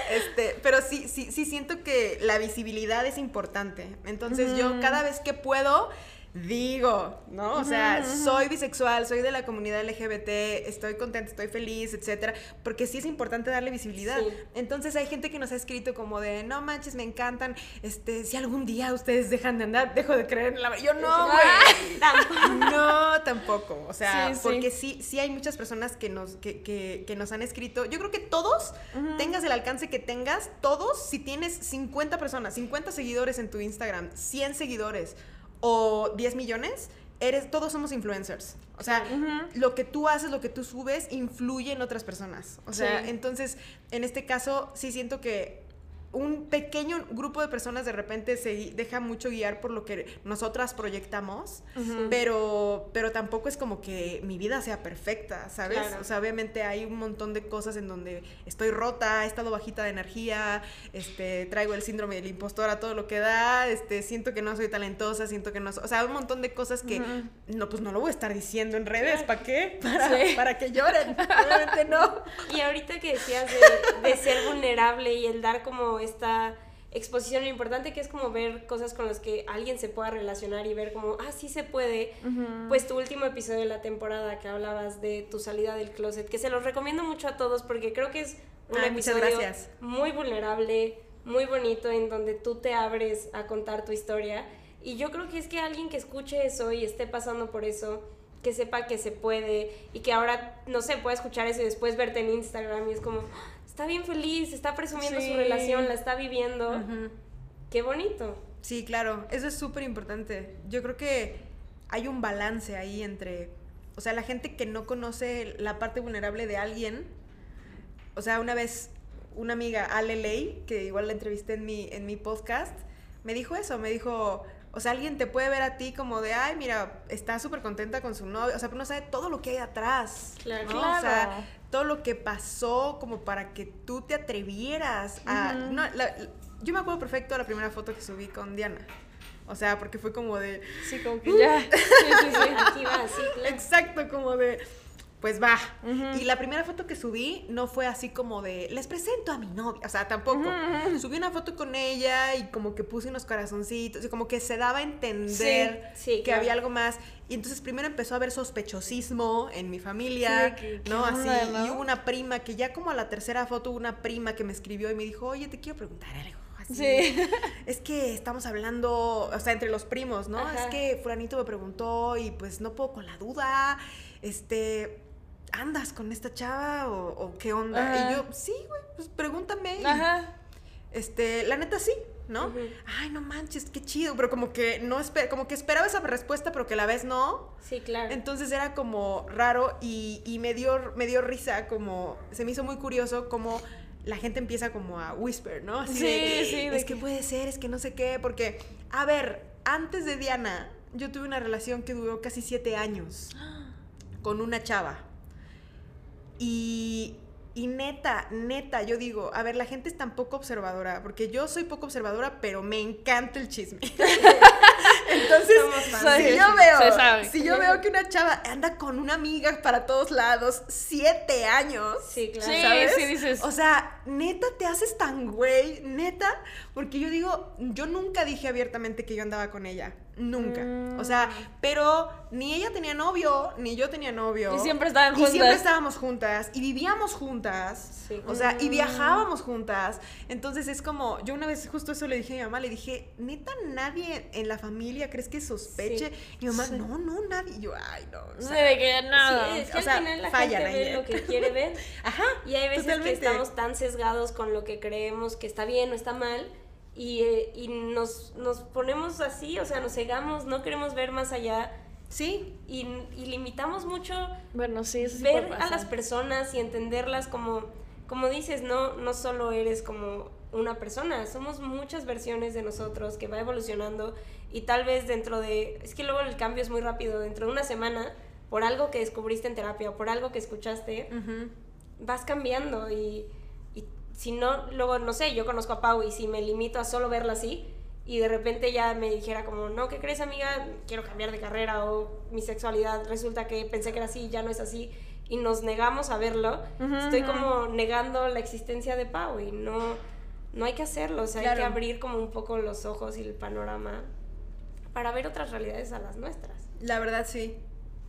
Este, pero sí, sí, sí siento que la visibilidad es importante. Entonces, yo cada vez que puedo digo, ¿no? O sea, soy bisexual, soy de la comunidad LGBT, estoy contenta, estoy feliz, etcétera, porque sí es importante darle visibilidad. Sí. Entonces, hay gente que nos ha escrito como de, "No manches, me encantan, este, si algún día ustedes dejan de andar, dejo de creer en la Yo no, güey. No, tampoco. O sea, Sí, porque sí, sí hay muchas personas que nos, que, que- que nos han escrito. Yo creo que todos, tengas el alcance que tengas, todos, si tienes 50 personas, 50 seguidores en tu Instagram, 100 seguidores o 10 millones, eres, todos somos influencers. O sea, lo que tú haces, lo que tú subes, influye en otras personas. O sea, Sí. entonces, en este caso, sí siento que un pequeño grupo de personas de repente se deja mucho guiar por lo que nosotras proyectamos, pero, pero tampoco es como que mi vida sea perfecta, ¿sabes? Claro. O sea, obviamente hay un montón de cosas en donde estoy rota, he estado bajita de energía, este, traigo el síndrome del impostor a todo lo que da, este, siento que no soy talentosa, siento que no soy, o sea, un montón de cosas que no, pues no lo voy a estar diciendo en redes, ¿para qué? Para, Sí. para que lloren, obviamente no. Y ahorita que decías de, de ser vulnerable y el dar como esta exposición, importante que es como ver cosas con las que alguien se pueda relacionar y ver como, ah, sí se puede. Ujú. Pues tu último episodio de la temporada que hablabas de tu salida del closet, que se los recomiendo mucho a todos porque creo que es un muchas episodio muy vulnerable, muy bonito, en donde tú te abres a contar tu historia. Y yo creo que es que alguien que escuche eso y esté pasando por eso, que sepa que se puede y que ahora, no sé, pueda escuchar eso y después verte en Instagram y es como, "Ah, está bien feliz, está presumiendo Sí. su relación, la está viviendo. Qué bonito. Sí, claro, eso es súper importante. Yo creo que hay un balance ahí entre, o sea, la gente que no conoce la parte vulnerable de alguien, o sea, una vez una amiga, Ale Ley, que igual la entrevisté en mi, en mi podcast, me dijo eso, me dijo, o sea, alguien te puede ver a ti como de, ay, mira, está súper contenta con su novio, o sea, pero no sabe todo lo que hay atrás. Claro. ¿no? O Claro. sea, todo lo que pasó como para que tú te atrevieras a... No, la- yo me acuerdo perfecto de la primera foto que subí con Diana. O sea, porque fue como de... Sí, como que ya. Sí, sí, sí. Aquí va, sí, claro. Exacto, como de... Pues va. Y la primera foto que subí no fue así como de, les presento a mi novia. O sea, tampoco. Subí una foto con ella y como que puse unos corazoncitos y como que se daba a entender Sí, sí, que claro. había algo más. Y entonces primero empezó a haber sospechosismo en mi familia, Sí, que- ¿qué ¿no? Así. onda, no? Y hubo una prima que ya como a la tercera foto hubo una prima que me escribió y me dijo, oye, te quiero preguntar algo. así. Sí. Es que estamos hablando, o sea, entre los primos, ¿no? Ajá. Es que fulanito me preguntó y pues no puedo con la duda, este, ¿andas con esta chava o, o qué onda? Ajá. Y yo, sí, güey, pues pregúntame. y, Ajá. Este, la neta sí, ¿no? Ay, no manches, qué chido, pero como que no esper como que esperaba esa respuesta, pero que a la vez no. Sí, claro. Entonces era como raro y, y me, dio, me dio risa, como se me hizo muy curioso como la gente empieza como a whisper, ¿no? Así Sí, de, sí, de Es que que- puede ser, es que no sé qué, porque, a ver, antes de Diana, yo tuve una relación que duró casi siete años con una chava. Y, y neta, neta, yo digo, a ver, la gente es tan poco observadora, porque yo soy poco observadora, pero me encanta el chisme. Entonces, si yo veo, si yo veo que una chava anda con una amiga para todos lados, siete años, Sí, claro. Sí, ¿sabes? sí, dices. O sea, neta te haces tan güey, neta, porque yo digo, yo nunca dije abiertamente que yo andaba con ella, nunca. O sea, pero ni ella tenía novio, ni yo tenía novio. Y siempre estaban Y siempre juntas. estábamos juntas y vivíamos juntas. Sí. O sea, y viajábamos juntas. Entonces es como, yo una vez justo eso le dije a mi mamá, le dije, neta, nadie en la familia crees que sospeche. Y mi mamá, no, no, nadie. Y yo, ay, no. o Sí, sea, de que no. Sí, es que o al sea, final la gente ve ¿eh? lo que quiere ver. Ajá. Y hay veces totalmente. que estamos tan sesgados con lo que creemos que está bien o está mal y, eh, y nos, nos ponemos así, o sea, nos cegamos, no queremos ver más allá Sí, y, y limitamos mucho Bueno, sí, eso sí ver puede a las personas y entenderlas como, como dices, no, no solo eres como una persona, somos muchas versiones de nosotros que va evolucionando y tal vez dentro de, es que luego el cambio es muy rápido, dentro de una semana, por algo que descubriste en terapia o por algo que escuchaste, Ujú. vas cambiando y, y si no, luego, no sé, yo conozco a Pau y si me limito a solo verla así y de repente ya me dijera como, no, ¿qué crees amiga? Quiero cambiar de carrera o mi sexualidad resulta que pensé que era así, ya no es así y nos negamos a verlo, Ujú, estoy ujú. como negando la existencia de Pau y no, no hay que hacerlo, o sea, hay que Claro. abrir como un poco los ojos y el panorama para ver otras realidades a las nuestras. La verdad sí.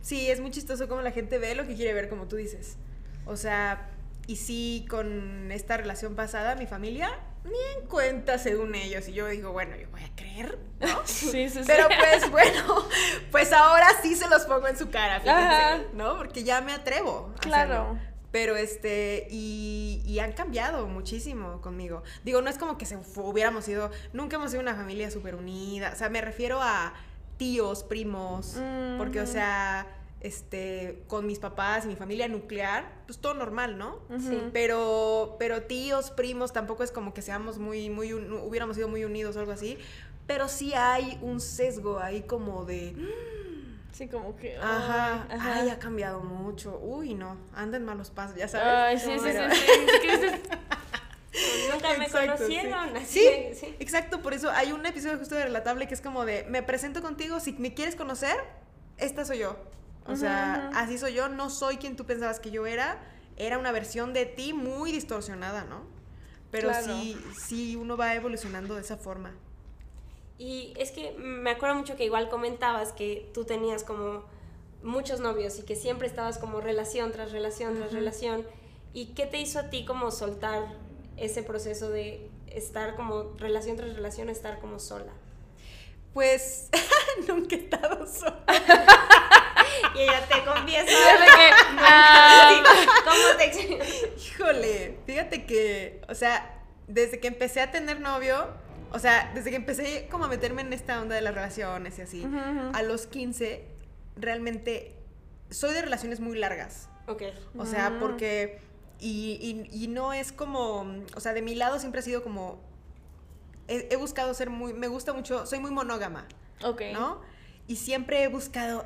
Sí, es muy chistoso como la gente ve lo que quiere ver, como tú dices. O sea, y sí, con esta relación pasada, mi familia, ni en cuenta según ellos. Y yo digo, bueno, yo voy a creer, ¿no? Sí, sí, sí. Pero pues bueno, pues ahora sí se los pongo en su cara, fíjense, Ajá. ¿no? Porque ya me atrevo. a Claro. hacerlo. Pero este, y, y han cambiado muchísimo conmigo. Digo, no es como que se hubiéramos sido, nunca hemos sido una familia súper unida. O sea, me refiero a tíos, primos, porque, o sea, este, con mis papás y mi familia nuclear, pues todo normal, ¿no? Sí. Pero, pero tíos, primos, tampoco es como que seamos muy, muy, un- hubiéramos sido muy unidos o algo así. Pero sí hay un sesgo ahí como de, Sí, como que. ajá, ay, ajá. ay, ha cambiado mucho. Uy, no, anda en malos pasos, ya sabes. Ay, sí, sí, sí, Pero- sí. Es que dices, Nunca me Exacto, sí. conocieron, así Sí, de- sí. exacto, por eso hay un episodio justo de Relatable que es como de, me presento contigo, si me quieres conocer, esta soy yo. O sea, así soy yo, no soy quien tú pensabas que yo era, era una versión de ti muy distorsionada, ¿no? Pero Claro. sí, sí, uno va evolucionando de esa forma. Y es que me acuerdo mucho que igual comentabas que tú tenías como muchos novios y que siempre estabas como relación tras relación tras relación. ¿Y qué te hizo a ti como soltar ese proceso de estar como relación tras relación, estar como sola? Pues nunca he estado sola. Y ella te confieso. de que, ah, ¿Cómo te Híjole, fíjate que, o sea, desde que empecé a tener novio, o sea, desde que empecé como a meterme en esta onda de las relaciones y así, a los 15, realmente soy de relaciones muy largas. Ok. O sea, Mm. porque, y, y- y no es como, o sea, de mi lado siempre ha sido como, he, he buscado ser muy, me gusta mucho, soy muy monógama. ok. ¿no? Y siempre he buscado,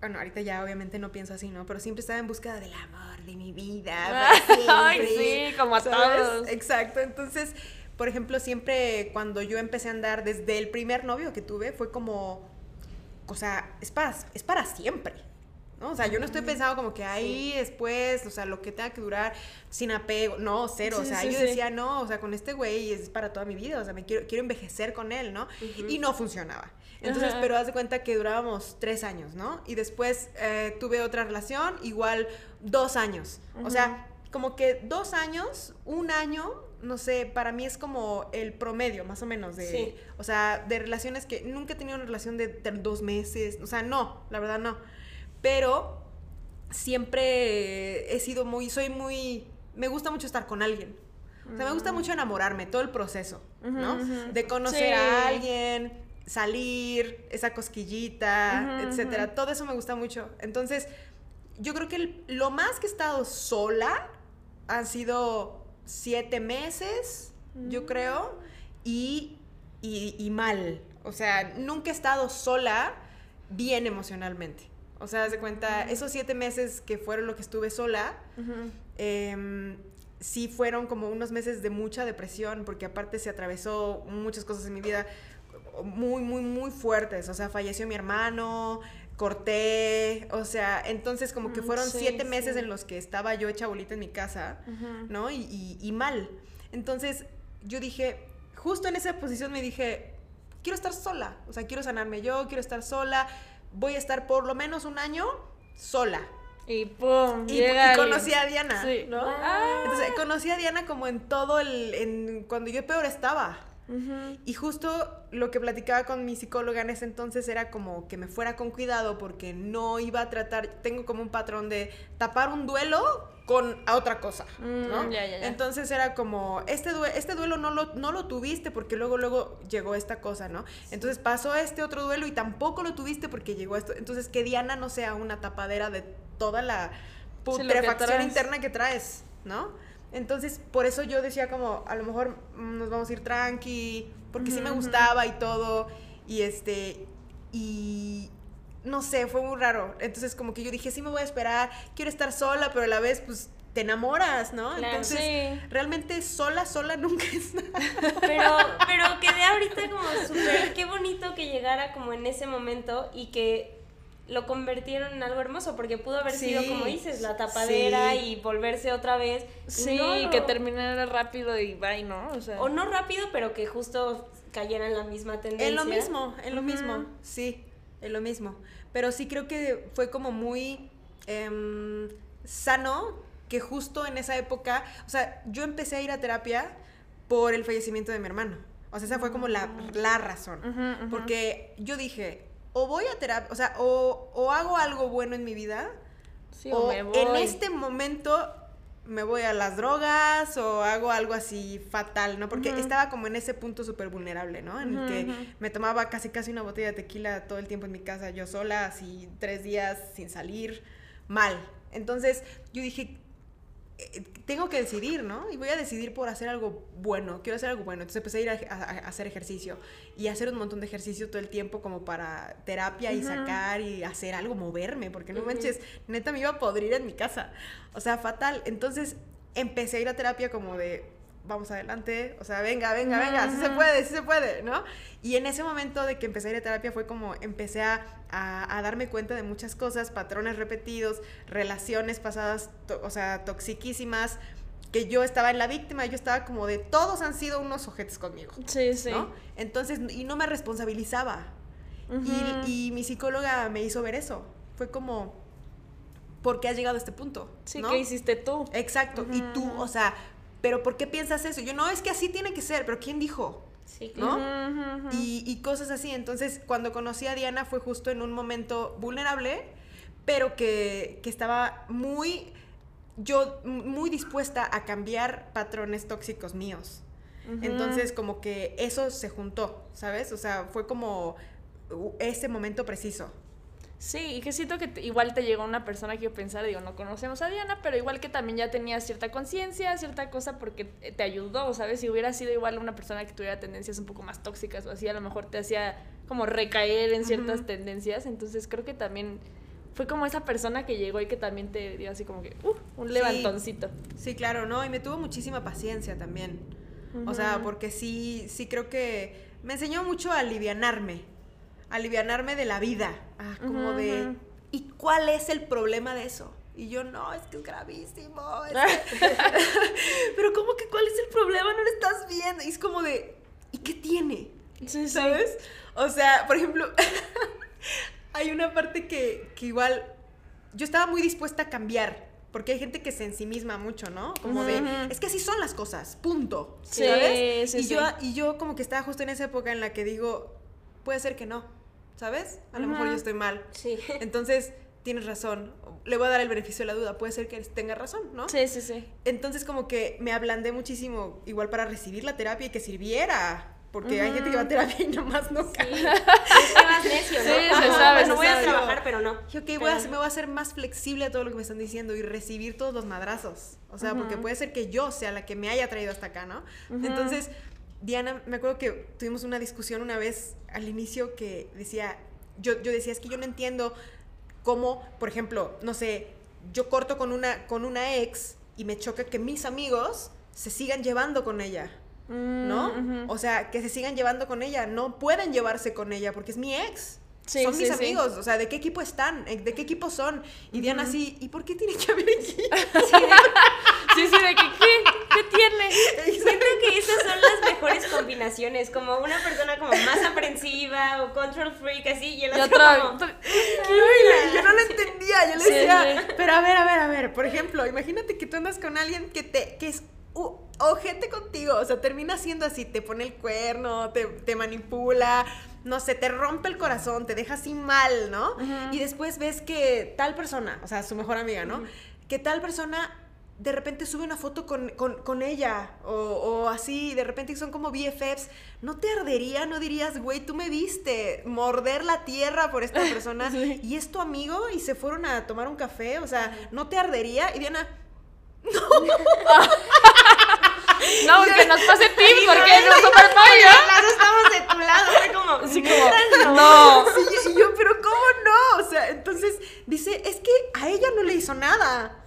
bueno, ahorita ya obviamente no pienso así, ¿no? Pero siempre estaba en busca del amor de mi vida. para Ay, sí, como a ¿sabes? todos. Exacto, entonces, por ejemplo, siempre cuando yo empecé a andar, desde el primer novio que tuve, fue como, o sea, es para, es para siempre. ¿no? O sea, yo no estoy pensando como que ahí después, o sea, lo que tenga que durar sin apego, no, cero, o Sí, sea, sí, yo sí. decía, no, o sea, con este güey es para toda mi vida, o sea, me quiero, quiero envejecer con él, ¿no? Y no funcionaba. Entonces, Ajá. pero haz de cuenta que durábamos tres años, ¿no? Y después eh, tuve otra relación, igual dos años. O sea, como que dos años, un año, no sé, para mí es como el promedio, más o menos, de, Sí. o sea, de relaciones que nunca he tenido una relación de, de dos meses, o sea, no, la verdad no. Pero siempre he sido muy, soy muy, me gusta mucho estar con alguien. O sea, me gusta mucho enamorarme, todo el proceso, ¿no? De conocer Sí. a alguien, salir, esa cosquillita, Ujú, etcétera. ujú. Todo eso me gusta mucho. Entonces, yo creo que el- lo más que he estado sola han sido siete meses, Mm. yo creo, y, y, y mal. O sea, nunca he estado sola bien emocionalmente. O sea, de Mm. cuenta, esos siete meses que fueron lo que estuve sola, em, sí fueron como unos meses de mucha depresión, porque aparte se atravesó muchas cosas en mi vida muy, muy, muy fuertes. O sea, falleció mi hermano, corté, o sea, entonces como que Mm, fueron sí, siete meses sí. en los que estaba yo hecha bolita en mi casa. ¿no? Y, y- y mal. Entonces yo dije, justo en esa posición me dije, quiero estar sola, o sea, quiero sanarme yo, quiero estar sola, voy a estar por lo menos un año sola. Y pum, Y, y conocí a Diana, Sí. ¿no? Ah. Entonces conocí a Diana como en todo el, en, cuando yo peor estaba. Y justo lo que platicaba con mi psicóloga en ese entonces era como que me fuera con cuidado porque no iba a tratar, tengo como un patrón de tapar un duelo con a otra cosa, ¿no? Mm, ya, ya, ya. Entonces era como, este, due- este duelo no lo, no lo tuviste porque luego, luego llegó esta cosa, ¿no? Entonces pasó este otro duelo y tampoco lo tuviste porque llegó esto. Entonces que Diana no sea una tapadera de toda la putrefacción interna que traes, ¿no? Entonces, por eso yo decía como, a lo mejor mm, nos vamos a ir tranqui, porque sí me gustaba y todo, y este, y no sé, fue muy raro. Entonces, como que yo dije, sí me voy a esperar, quiero estar sola, pero a la vez, pues, te enamoras, ¿no? Claro, Entonces, sí. realmente sola, sola nunca es nada. Pero, pero quedé ahorita como súper, qué bonito que llegara como en ese momento y que lo convirtieron en algo hermoso, porque pudo haber Sí, sido, como dices, la tapadera sí. y volverse otra vez. Sí, no, que terminara rápido y bye, ¿no? O sea. O no rápido, pero que justo cayera en la misma tendencia. En lo mismo, en lo mismo, sí, en lo mismo. Pero sí creo que fue como muy em, sano que justo en esa época, o sea, yo empecé a ir a terapia por el fallecimiento de mi hermano. O sea, esa fue como la, la razón. Porque yo dije, o voy a terapia, o sea, o, o hago algo bueno en mi vida, Sí, o me voy. en este momento me voy a las drogas o hago algo así fatal, ¿no? Porque estaba como en ese punto súper vulnerable, ¿no? En el que me tomaba casi casi una botella de tequila todo el tiempo en mi casa, yo sola, así tres días sin salir, mal. Entonces yo dije, tengo que decidir, ¿no? Y voy a decidir por hacer algo bueno, quiero hacer algo bueno. Entonces empecé a ir a, a- a hacer ejercicio y hacer un montón de ejercicio todo el tiempo como para terapia y sacar y hacer algo, moverme, porque no Ujú. manches, neta me iba a podrir en mi casa. O sea, fatal. Entonces empecé a ir a terapia como de, vamos adelante, o sea, venga, venga, venga, sí se puede, sí se puede, ¿no? Y en ese momento de que empecé a ir a terapia fue como empecé a, a- a darme cuenta de muchas cosas, patrones repetidos, relaciones pasadas, o sea, toxiquísimas, que yo estaba en la víctima, yo estaba como de, todos han sido unos ojetes conmigo, Sí, sí. ¿no? Entonces, y no me responsabilizaba. Y, y mi psicóloga me hizo ver eso. Fue como, ¿por qué has llegado a este punto? Sí, ¿no? ¿qué hiciste tú? Exacto. Y tú, o sea, ¿pero por qué piensas eso? Yo, no, es que así tiene que ser, pero ¿quién dijo? Sí, ¿no? Y, y cosas así. Entonces, cuando conocí a Diana fue justo en un momento vulnerable, pero que, que estaba muy, yo muy dispuesta a cambiar patrones tóxicos míos. Entonces, como que eso se juntó, ¿sabes? O sea, fue como uh, ese momento preciso. Sí, y que siento que igual te llegó una persona que yo pensara, digo, no conocemos a Diana, pero igual que también ya tenía cierta conciencia, cierta cosa porque te ayudó, ¿sabes? Si hubiera sido igual una persona que tuviera tendencias un poco más tóxicas o así, a lo mejor te hacía como recaer en ciertas tendencias, entonces creo que también fue como esa persona que llegó y que también te dio así como que, uh, un levantoncito. Sí, claro, ¿no? Y me tuvo muchísima paciencia también. O sea, porque sí, sí creo que me enseñó mucho a alivianarme, alivianarme de la vida, ah, como de. ¿y cuál es el problema de eso? Y yo, no, es que es gravísimo. es que-". Pero ¿cómo que cuál es el problema? No lo estás viendo. Y es como de, ¿y qué tiene? Sí, sí. ¿Sabes? O sea, por ejemplo, hay una parte que, que igual yo estaba muy dispuesta a cambiar Porque hay gente que se ensimisma mucho, ¿no? Como de, es que así son las cosas, punto. Sí, ¿Sabes? sí, y. Yo, y yo como que estaba justo en esa época en la que digo, puede ser que no, ¿sabes? A lo mejor yo estoy mal. Sí. Entonces, tienes razón. Le voy a dar el beneficio de la duda. Puede ser que tenga razón, ¿no? Sí, sí, sí. Entonces como que me ablandé muchísimo igual para recibir la terapia y que sirviera. Porque hay gente que va a terapia y nomás no Sí. cae. Es que más necio, ¿no? Sí, se sabe, se voy a trabajar, pero no. Dije, ok, voy Pero a, me voy a hacer más flexible a todo lo que me están diciendo y recibir todos los madrazos. O sea, porque puede ser que yo sea la que me haya traído hasta acá, ¿no? Entonces, Diana, me acuerdo que tuvimos una discusión una vez al inicio que decía, yo, yo decía, es que yo no entiendo cómo, por ejemplo, no sé, yo corto con una, con una ex y me choca que mis amigos se sigan llevando con ella. ¿no? Mm. O sea, que se sigan llevando con ella, no pueden llevarse con ella porque es mi ex. Sí, son sí, mis sí. amigos, o sea, ¿de qué equipo están? ¿Eh, ¿De qué equipo son? Y Diana así, ¿y por qué tiene que haber aquí? Sí, sí, de que, ¿qué? ¿Qué tiene? Siento que esas son las mejores combinaciones, como una persona como más aprensiva o control freak así y el otro como, otra- Ay, yo no lo entendía, yo le Sí, decía, sí. pero a ver, a ver, a ver, por ejemplo, imagínate que tú andas con alguien que te, que es uh, ojete contigo, o sea, termina siendo así, te pone el cuerno, te, te manipula, no sé, te rompe el corazón, te deja así mal, ¿no? Y después ves que tal persona, o sea, su mejor amiga, ¿no? Que tal persona de repente sube una foto con, con- con ella o, o así, de repente son como BFFs, ¿no te ardería? ¿No dirías, güey, tú me viste morder la tierra por esta persona y es tu amigo y se fueron a tomar un café? O sea, ¿no te ardería? Y Diana, No, que nos pase tips porque no super pollo. estamos de tu lado, fue como, Así como, no. Sí, y yo, pero ¿cómo no? O sea, entonces dice, es que a ella no le hizo nada.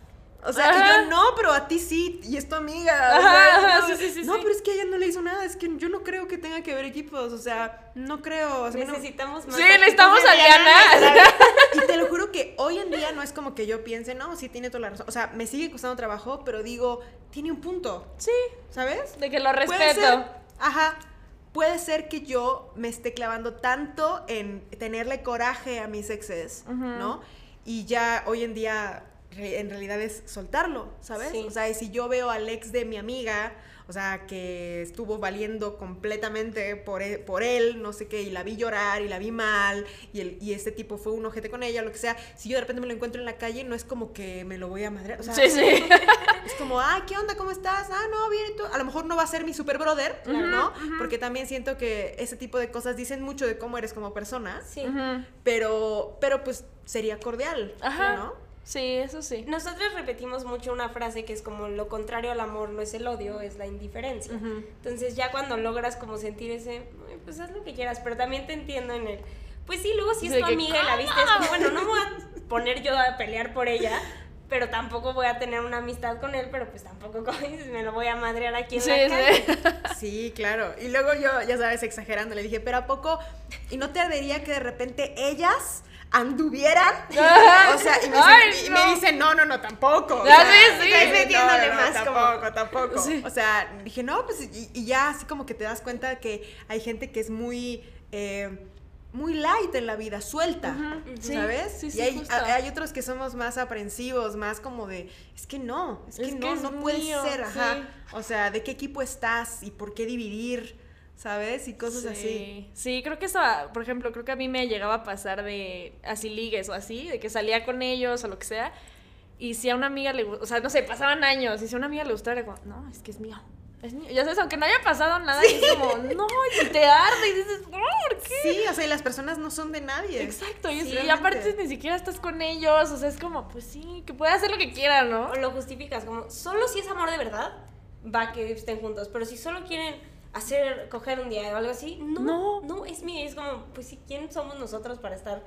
O sea, y Ajá. yo no, pero a ti sí, y es tu amiga. o Ajá, sea, ajá, no, sí, sí, sí, no, sí. pero es que a ella no le hizo nada, es que yo no creo que tenga que ver equipos, o sea, no creo. o sea, no- necesitamos más Sí, necesitamos a Diana. Y te lo juro que hoy en día no es como que yo piense, no, sí tiene toda la razón. O sea, me sigue costando trabajo, pero digo, tiene un punto, Sí, ¿sabes? de que lo respeto. ser, ajá. Puede ser que yo me esté clavando tanto en tenerle coraje a mis exes, ¿no? Y ya hoy en día en realidad es soltarlo, ¿sabes? Sí. O sea, y si yo veo al ex de mi amiga, o sea, que estuvo valiendo completamente por él, por él, no sé qué, y la vi llorar y la vi mal, y, el, y este tipo fue un ojete con ella, lo que sea, si yo de repente me lo encuentro en la calle, no es como que me lo voy a madrear, o sea, Sí, sí. es como, ay, ¿qué onda? ¿Cómo estás? Ah, no, bien, ¿y tú? A lo mejor no va a ser mi super brother, ¿no? Porque también siento que ese tipo de cosas dicen mucho de cómo eres como persona, Sí. Pero, pero pues sería cordial, Ajá. ¿no? Sí, eso sí. Nosotros repetimos mucho una frase que es como lo contrario al amor no es el odio, es la indiferencia. Entonces ya cuando logras como sentir ese, "Ay, pues haz lo que quieras, pero también te entiendo en el, pues sí, luego si es De tu amiga y la viste, es como, bueno, no me voy a poner yo a pelear por ella, pero tampoco voy a tener una amistad con él, pero pues tampoco me lo voy a madrear aquí en Sí, la calle. sí. Sí, claro. Y luego yo, ya sabes, exagerando, le dije, pero ¿a poco? ¿Y no te ardería que de repente ellas anduvieran? O sea, y me, Ay, dice, y no. me no, no, no, tampoco. O sea, sí, Metiéndole más más, como- tampoco, tampoco. Sí. O sea, dije, no, pues, y, y ya así como que te das cuenta que hay gente que es muy... eh, muy light en la vida, suelta, ¿sabes? sí, sí, y hay, otros que somos más aprensivos, más como de, es que no, es que Es que no, es no puede mío, ser, ajá. sí. O sea, ¿de qué equipo estás y por qué dividir? ¿Sabes? Y cosas así. Sí. Sí, creo que eso, por ejemplo, creo que a mí me llegaba a pasar de así ligues o así, de que salía con ellos o lo que sea. Y si a una amiga le gustaba, o sea, no sé, pasaban años, y si a una amiga le gustaba, era como, no, es que es mío. Es mío. Ya sabes, aunque no haya pasado nada, y es como, no, y te arde, y dices, no, ¿por qué? Sí, o sea, y las personas no son de nadie. Exacto, y, es- Sí, y aparte ni siquiera estás con ellos, o sea, es como, pues sí, que puede hacer lo que quiera, ¿no? O lo justificas como, solo si es amor de verdad, va que estén juntos, pero si solo quieren hacer, coger un día o algo así, no, No. no, es mío, es como, pues sí, ¿quién somos nosotros para estar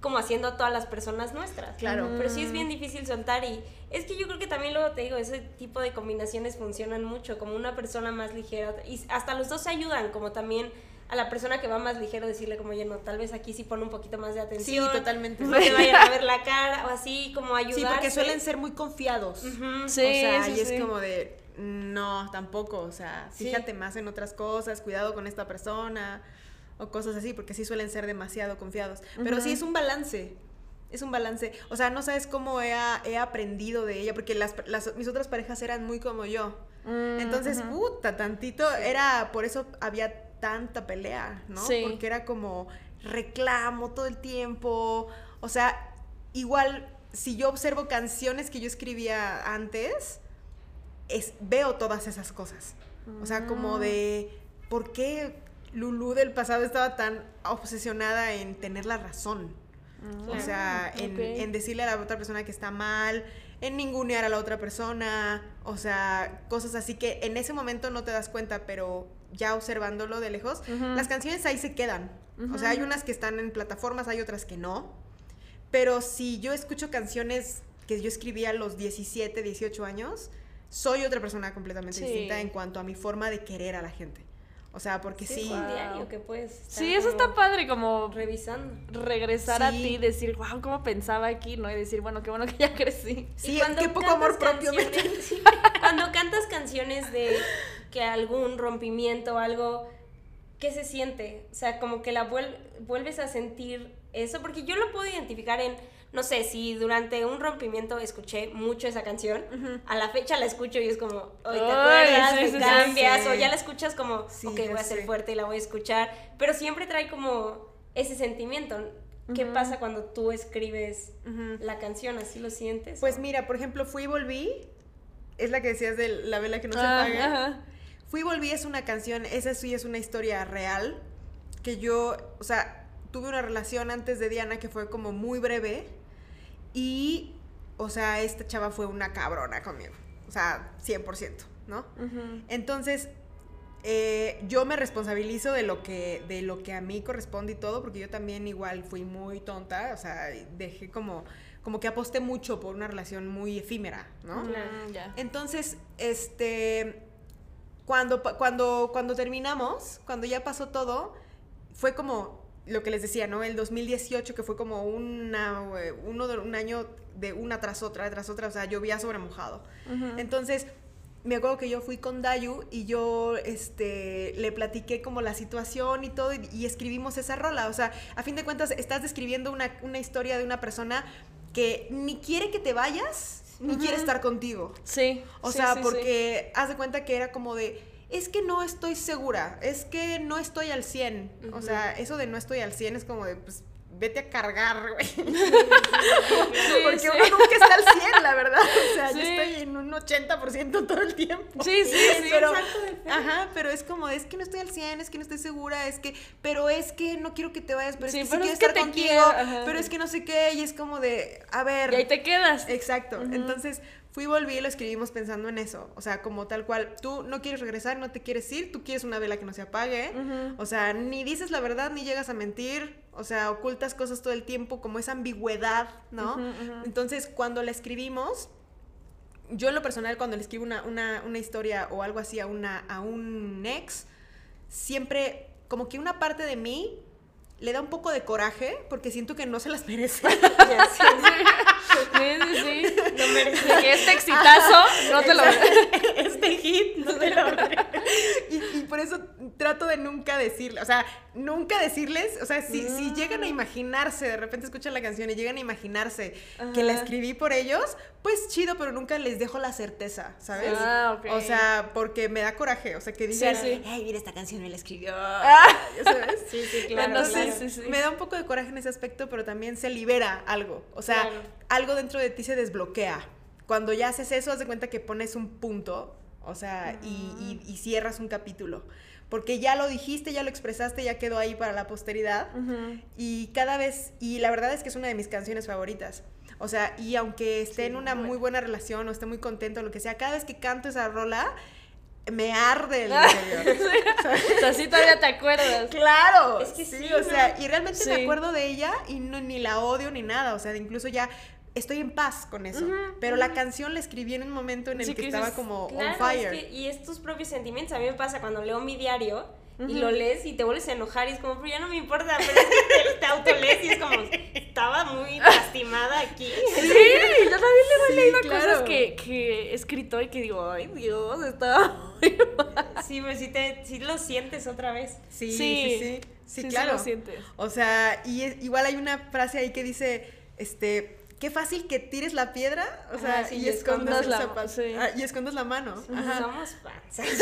como haciendo a todas las personas nuestras? Claro. Pero sí es bien difícil soltar y es que yo creo que también luego te digo, ese tipo de combinaciones funcionan mucho, como una persona más ligera y hasta los dos se ayudan, como también a la persona que va más ligero decirle como, oye, no, tal vez aquí sí pone un poquito más de Sí, atención. totalmente. No te vayan a ver la cara o así, como ayudarse. Sí, porque suelen ser muy confiados. Sí, o sea, sí, y es sí. como de, no, tampoco, o sea, Sí. fíjate más en otras cosas, cuidado con esta persona, o cosas así, porque sí suelen ser demasiado confiados. Pero sí es un balance, Es un balance. O sea, no sabes cómo he, he aprendido de ella, porque las, las- mis otras parejas eran muy como yo. Mm, Entonces, ujú. puta, tantito, era, por eso había tanta pelea, ¿no? Sí. Porque era como reclamo todo el tiempo. O sea, igual, si yo observo canciones que yo escribía antes, es, veo todas esas cosas. O sea, como de, ¿por qué Lulu del pasado estaba tan obsesionada en tener la razón? O sea, en, decirle a la otra persona que está mal, en ningunear a la otra persona, o sea, cosas así que en ese momento no te das cuenta, pero ya observándolo de lejos, Ujú. las canciones ahí se quedan. O sea, hay unas que están en plataformas, hay otras que no. Pero si yo escucho canciones que yo escribía a los 17, 18 años, soy otra persona completamente Sí. distinta en cuanto a mi forma de querer a la gente. O sea, porque Sí, sí. es un Wow. diario que puedes estar Sí, eso está padre, como revisando. regresar a ti y decir, wow, cómo pensaba aquí, ¿no? Y decir, bueno, qué bueno que ya crecí. Y Sí, cuando qué poco cantas amor propio me cuando cantas canciones de que algún rompimiento o algo, ¿qué se siente? O sea, como que la vuel- vuelves a sentir eso, porque yo lo puedo identificar en, no sé, si durante un rompimiento escuché mucho esa canción, a la fecha la escucho y es como, hoy te acuerdas, sí, sí, cambias, sí. o ya la escuchas como, ok, voy a ser fuerte y la voy a escuchar, pero siempre trae como ese sentimiento. ¿Qué pasa cuando tú escribes la canción? ¿Así lo sientes? Pues mira, por ejemplo, Fui y Volví, es la que decías de la vela que no se Ah, apaga. Fui y Volví es una canción, esa sí es una historia real, que yo, o sea, tuve una relación antes de Diana que fue como muy breve y, o sea, esta chava fue una cabrona conmigo, o sea, 100%, ¿no? Entonces, eh, yo me responsabilizo de lo, que, de lo que a mí corresponde y todo, porque yo también igual fui muy tonta, o sea, dejé como, como que aposté mucho por una relación muy efímera, ¿no? Mm. Entonces, este, cuando, cuando, cuando terminamos, cuando ya pasó todo, fue como lo que les decía, ¿no? El 2018, que fue como una, eh, uno de, un año de una tras otra, tras otra, o sea, llovía sobre mojado. Entonces, me acuerdo que yo fui con Dayu y yo este, le platiqué como la situación y todo y, y escribimos esa rola. O sea, a fin de cuentas, estás describiendo una, una historia de una persona que ni quiere que te vayas, ni quiere estar contigo. Sí. O sí, sea, sí, sí. porque haz de cuenta que era como de, es que no estoy segura, es que no estoy al 100. O sea, eso de no estoy al 100 es como de, pues, vete a cargar, güey. Sí, Porque sí. uno nunca está al 100, la verdad. O sea, yo Sí. estoy en un 80% todo el tiempo. Sí, sí, sí. pero, ajá, pero es como, es que no estoy al 100, es que no estoy segura, es que, pero es que no quiero que te vayas, pero Sí, es que pero sí es quiero que estar te contigo, quiero, pero es que no sé qué, y es como de, a ver. Y ahí te quedas. Exacto. Entonces fui y volví y lo escribimos pensando en eso. O sea, como tal cual, tú no quieres regresar, no te quieres ir, tú quieres una vela que no se apague. O sea, ni dices la verdad ni llegas a mentir. O sea, ocultas cosas todo el tiempo, como esa ambigüedad, ¿no? Entonces, cuando la escribimos, yo en lo personal, cuando le escribo una, una, una historia o algo así a, una, a un ex, siempre como que una parte de mí le da un poco de coraje porque siento que no se las merece. Ya, sí, Sí, sí, sí. Lo que este exitazo no te lo este hit no te lo y, y por eso trato de nunca decirle, o sea, nunca decirles, o sea, si, si llegan a imaginarse, de repente escuchan la canción y llegan a imaginarse que la escribí por ellos, pues chido, pero nunca les dejo la certeza, ¿sabes? Ah, ok. O sea, porque me da coraje, o sea, que digan, sí. ay, mira, esta canción me la escribió, Ah. ya sabes. Sí, sí, claro. Entonces, claro. sí, sí. me da un poco de coraje en ese aspecto, pero también se libera algo. O sea, Claro. algo dentro de ti se desbloquea. Cuando ya haces eso, haz de cuenta que pones un punto, o sea, y, y- y cierras un capítulo. Porque ya lo dijiste, ya lo expresaste, ya quedó ahí para la posteridad. Ujú. Y cada vez, y la verdad es que es una de mis canciones favoritas. O sea, y aunque esté en una muy buena relación o esté muy contento o lo que sea, cada vez que canto esa rola, me arde el interior. O sea, sí todavía te acuerdas. Claro. Es que sí, o sea, y realmente Sí. me acuerdo de ella y no, ni la odio ni nada, o sea, incluso ya estoy en paz con eso. pero la canción la escribí en un momento en el Sí, que que estaba como on fire. es que, y es tus propios sentimientos. A mí me pasa cuando leo mi diario y lo lees y te vuelves a enojar y es como, pero ya no me importa, pero es que te, te autolees y es como, estaba muy lastimada aquí. Sí, yo también le he Sí, leído claro. cosas que, que he escrito y que digo, ay Dios, estaba muy mal. Sí, pues sí, te, sí lo sientes otra vez. Sí, sí, Sí. sí. Sí, Sí, sí claro. lo sientes. O sea, y es- igual hay una frase ahí que dice, este, qué fácil que tires la piedra, o sea, Ajá, sí, y, y escondas escondas el la- zapato. sí. Ah, y escondas la mano. Ajá. Somos fans.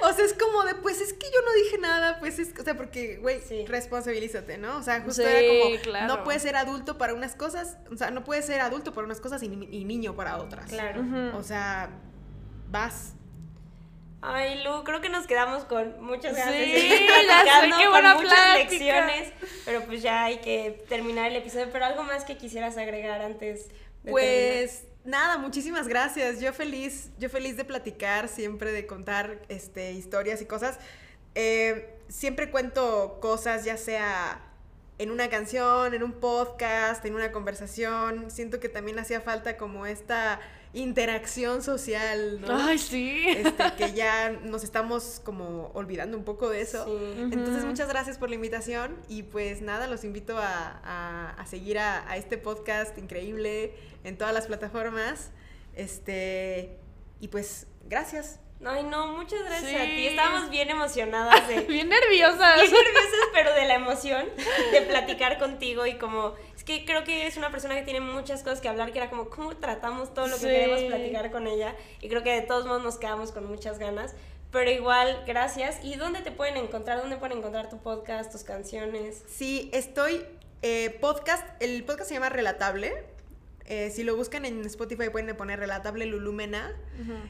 O sea, es como de, pues es que yo no dije nada, pues es, o sea, porque, güey, responsabilízate, ¿no? O sea, justo era como, claro. no puedes ser adulto para unas cosas, o sea, no puedes ser adulto para unas cosas y, ni- y niño para otras. Claro. O sea, vas. Ay, Lu, creo que nos quedamos con muchas ganas de Sí, seguir ya sé, platicando, qué con buena muchas plática. lecciones, pero pues ya hay que terminar el episodio. Pero algo más que quisieras agregar antes de Pues nada, muchísimas gracias. Yo feliz, yo feliz de platicar, siempre de contar este, historias y cosas. Eh, siempre cuento cosas, ya sea en una canción, en un podcast, en una conversación. Siento que también hacía falta como esta interacción social, ¿no? Ay, sí. Este, que ya nos estamos como olvidando un poco de eso. Sí. Entonces, muchas gracias por la invitación y pues nada, los invito a, a- a seguir a, a este podcast increíble en todas las plataformas. Este, y pues, gracias. Ay, no, muchas gracias a ti. Sí. Estábamos bien emocionadas de... Bien nerviosa. Bien nerviosas, pero de la emoción de platicar contigo y como... Es que creo que eres una persona que tiene muchas cosas que hablar, que era como, ¿cómo tratamos todo lo que Sí. queremos platicar con ella? Y creo que de todos modos nos quedamos con muchas ganas. Pero igual, gracias. ¿Y dónde te pueden encontrar? ¿Dónde pueden encontrar tu podcast, tus canciones? Sí, estoy, eh, podcast, el podcast se llama Relatable. Eh, si lo buscan en Spotify pueden poner Relatable Lulumena.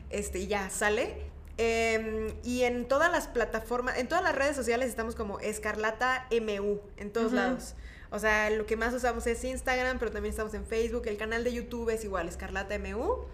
este, y ya sale. Em, y en todas las plataformas, en todas las redes sociales estamos como Escarlata MU, en todos lados. O sea, lo que más usamos es Instagram, pero también estamos en Facebook. El canal de YouTube es igual, Escarlata MU.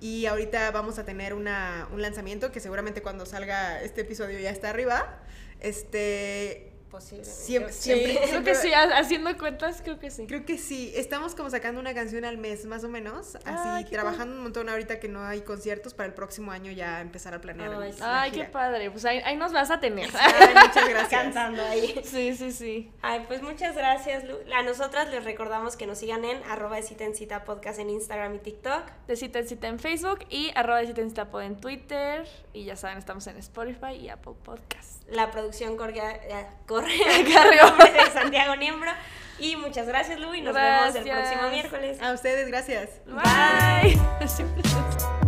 Y ahorita vamos a tener una, un lanzamiento que seguramente cuando salga este episodio ya está arriba. Este, Posiblemente. Siempre- Sí, siempre- creo siempre- que sí, ha- haciendo cuentas, creo que sí. Creo que sí, estamos como sacando una canción al mes más o menos, así Ay, qué trabajando un montón ahorita que no hay conciertos para el próximo año ya empezar a planear. Ay, sí. Ay, qué padre. Pues ahí, ahí nos vas a tener. Ay, muchas gracias. Cantando ahí. Sí, sí, sí. Ay, pues muchas gracias, Lu. A nosotras les recordamos que nos sigan en arroba de cita en cita podcast en Instagram y TikTok. De cita en cita en Facebook y arroba de cita en cita pod en Twitter. Y ya saben, estamos en Spotify y Apple Podcast. La producción eh, Carrió. a nombre de Santiago Niembro. Y muchas gracias, Lu, y nos vemos el Gracias. próximo miércoles. A ustedes, gracias. Bye. Es-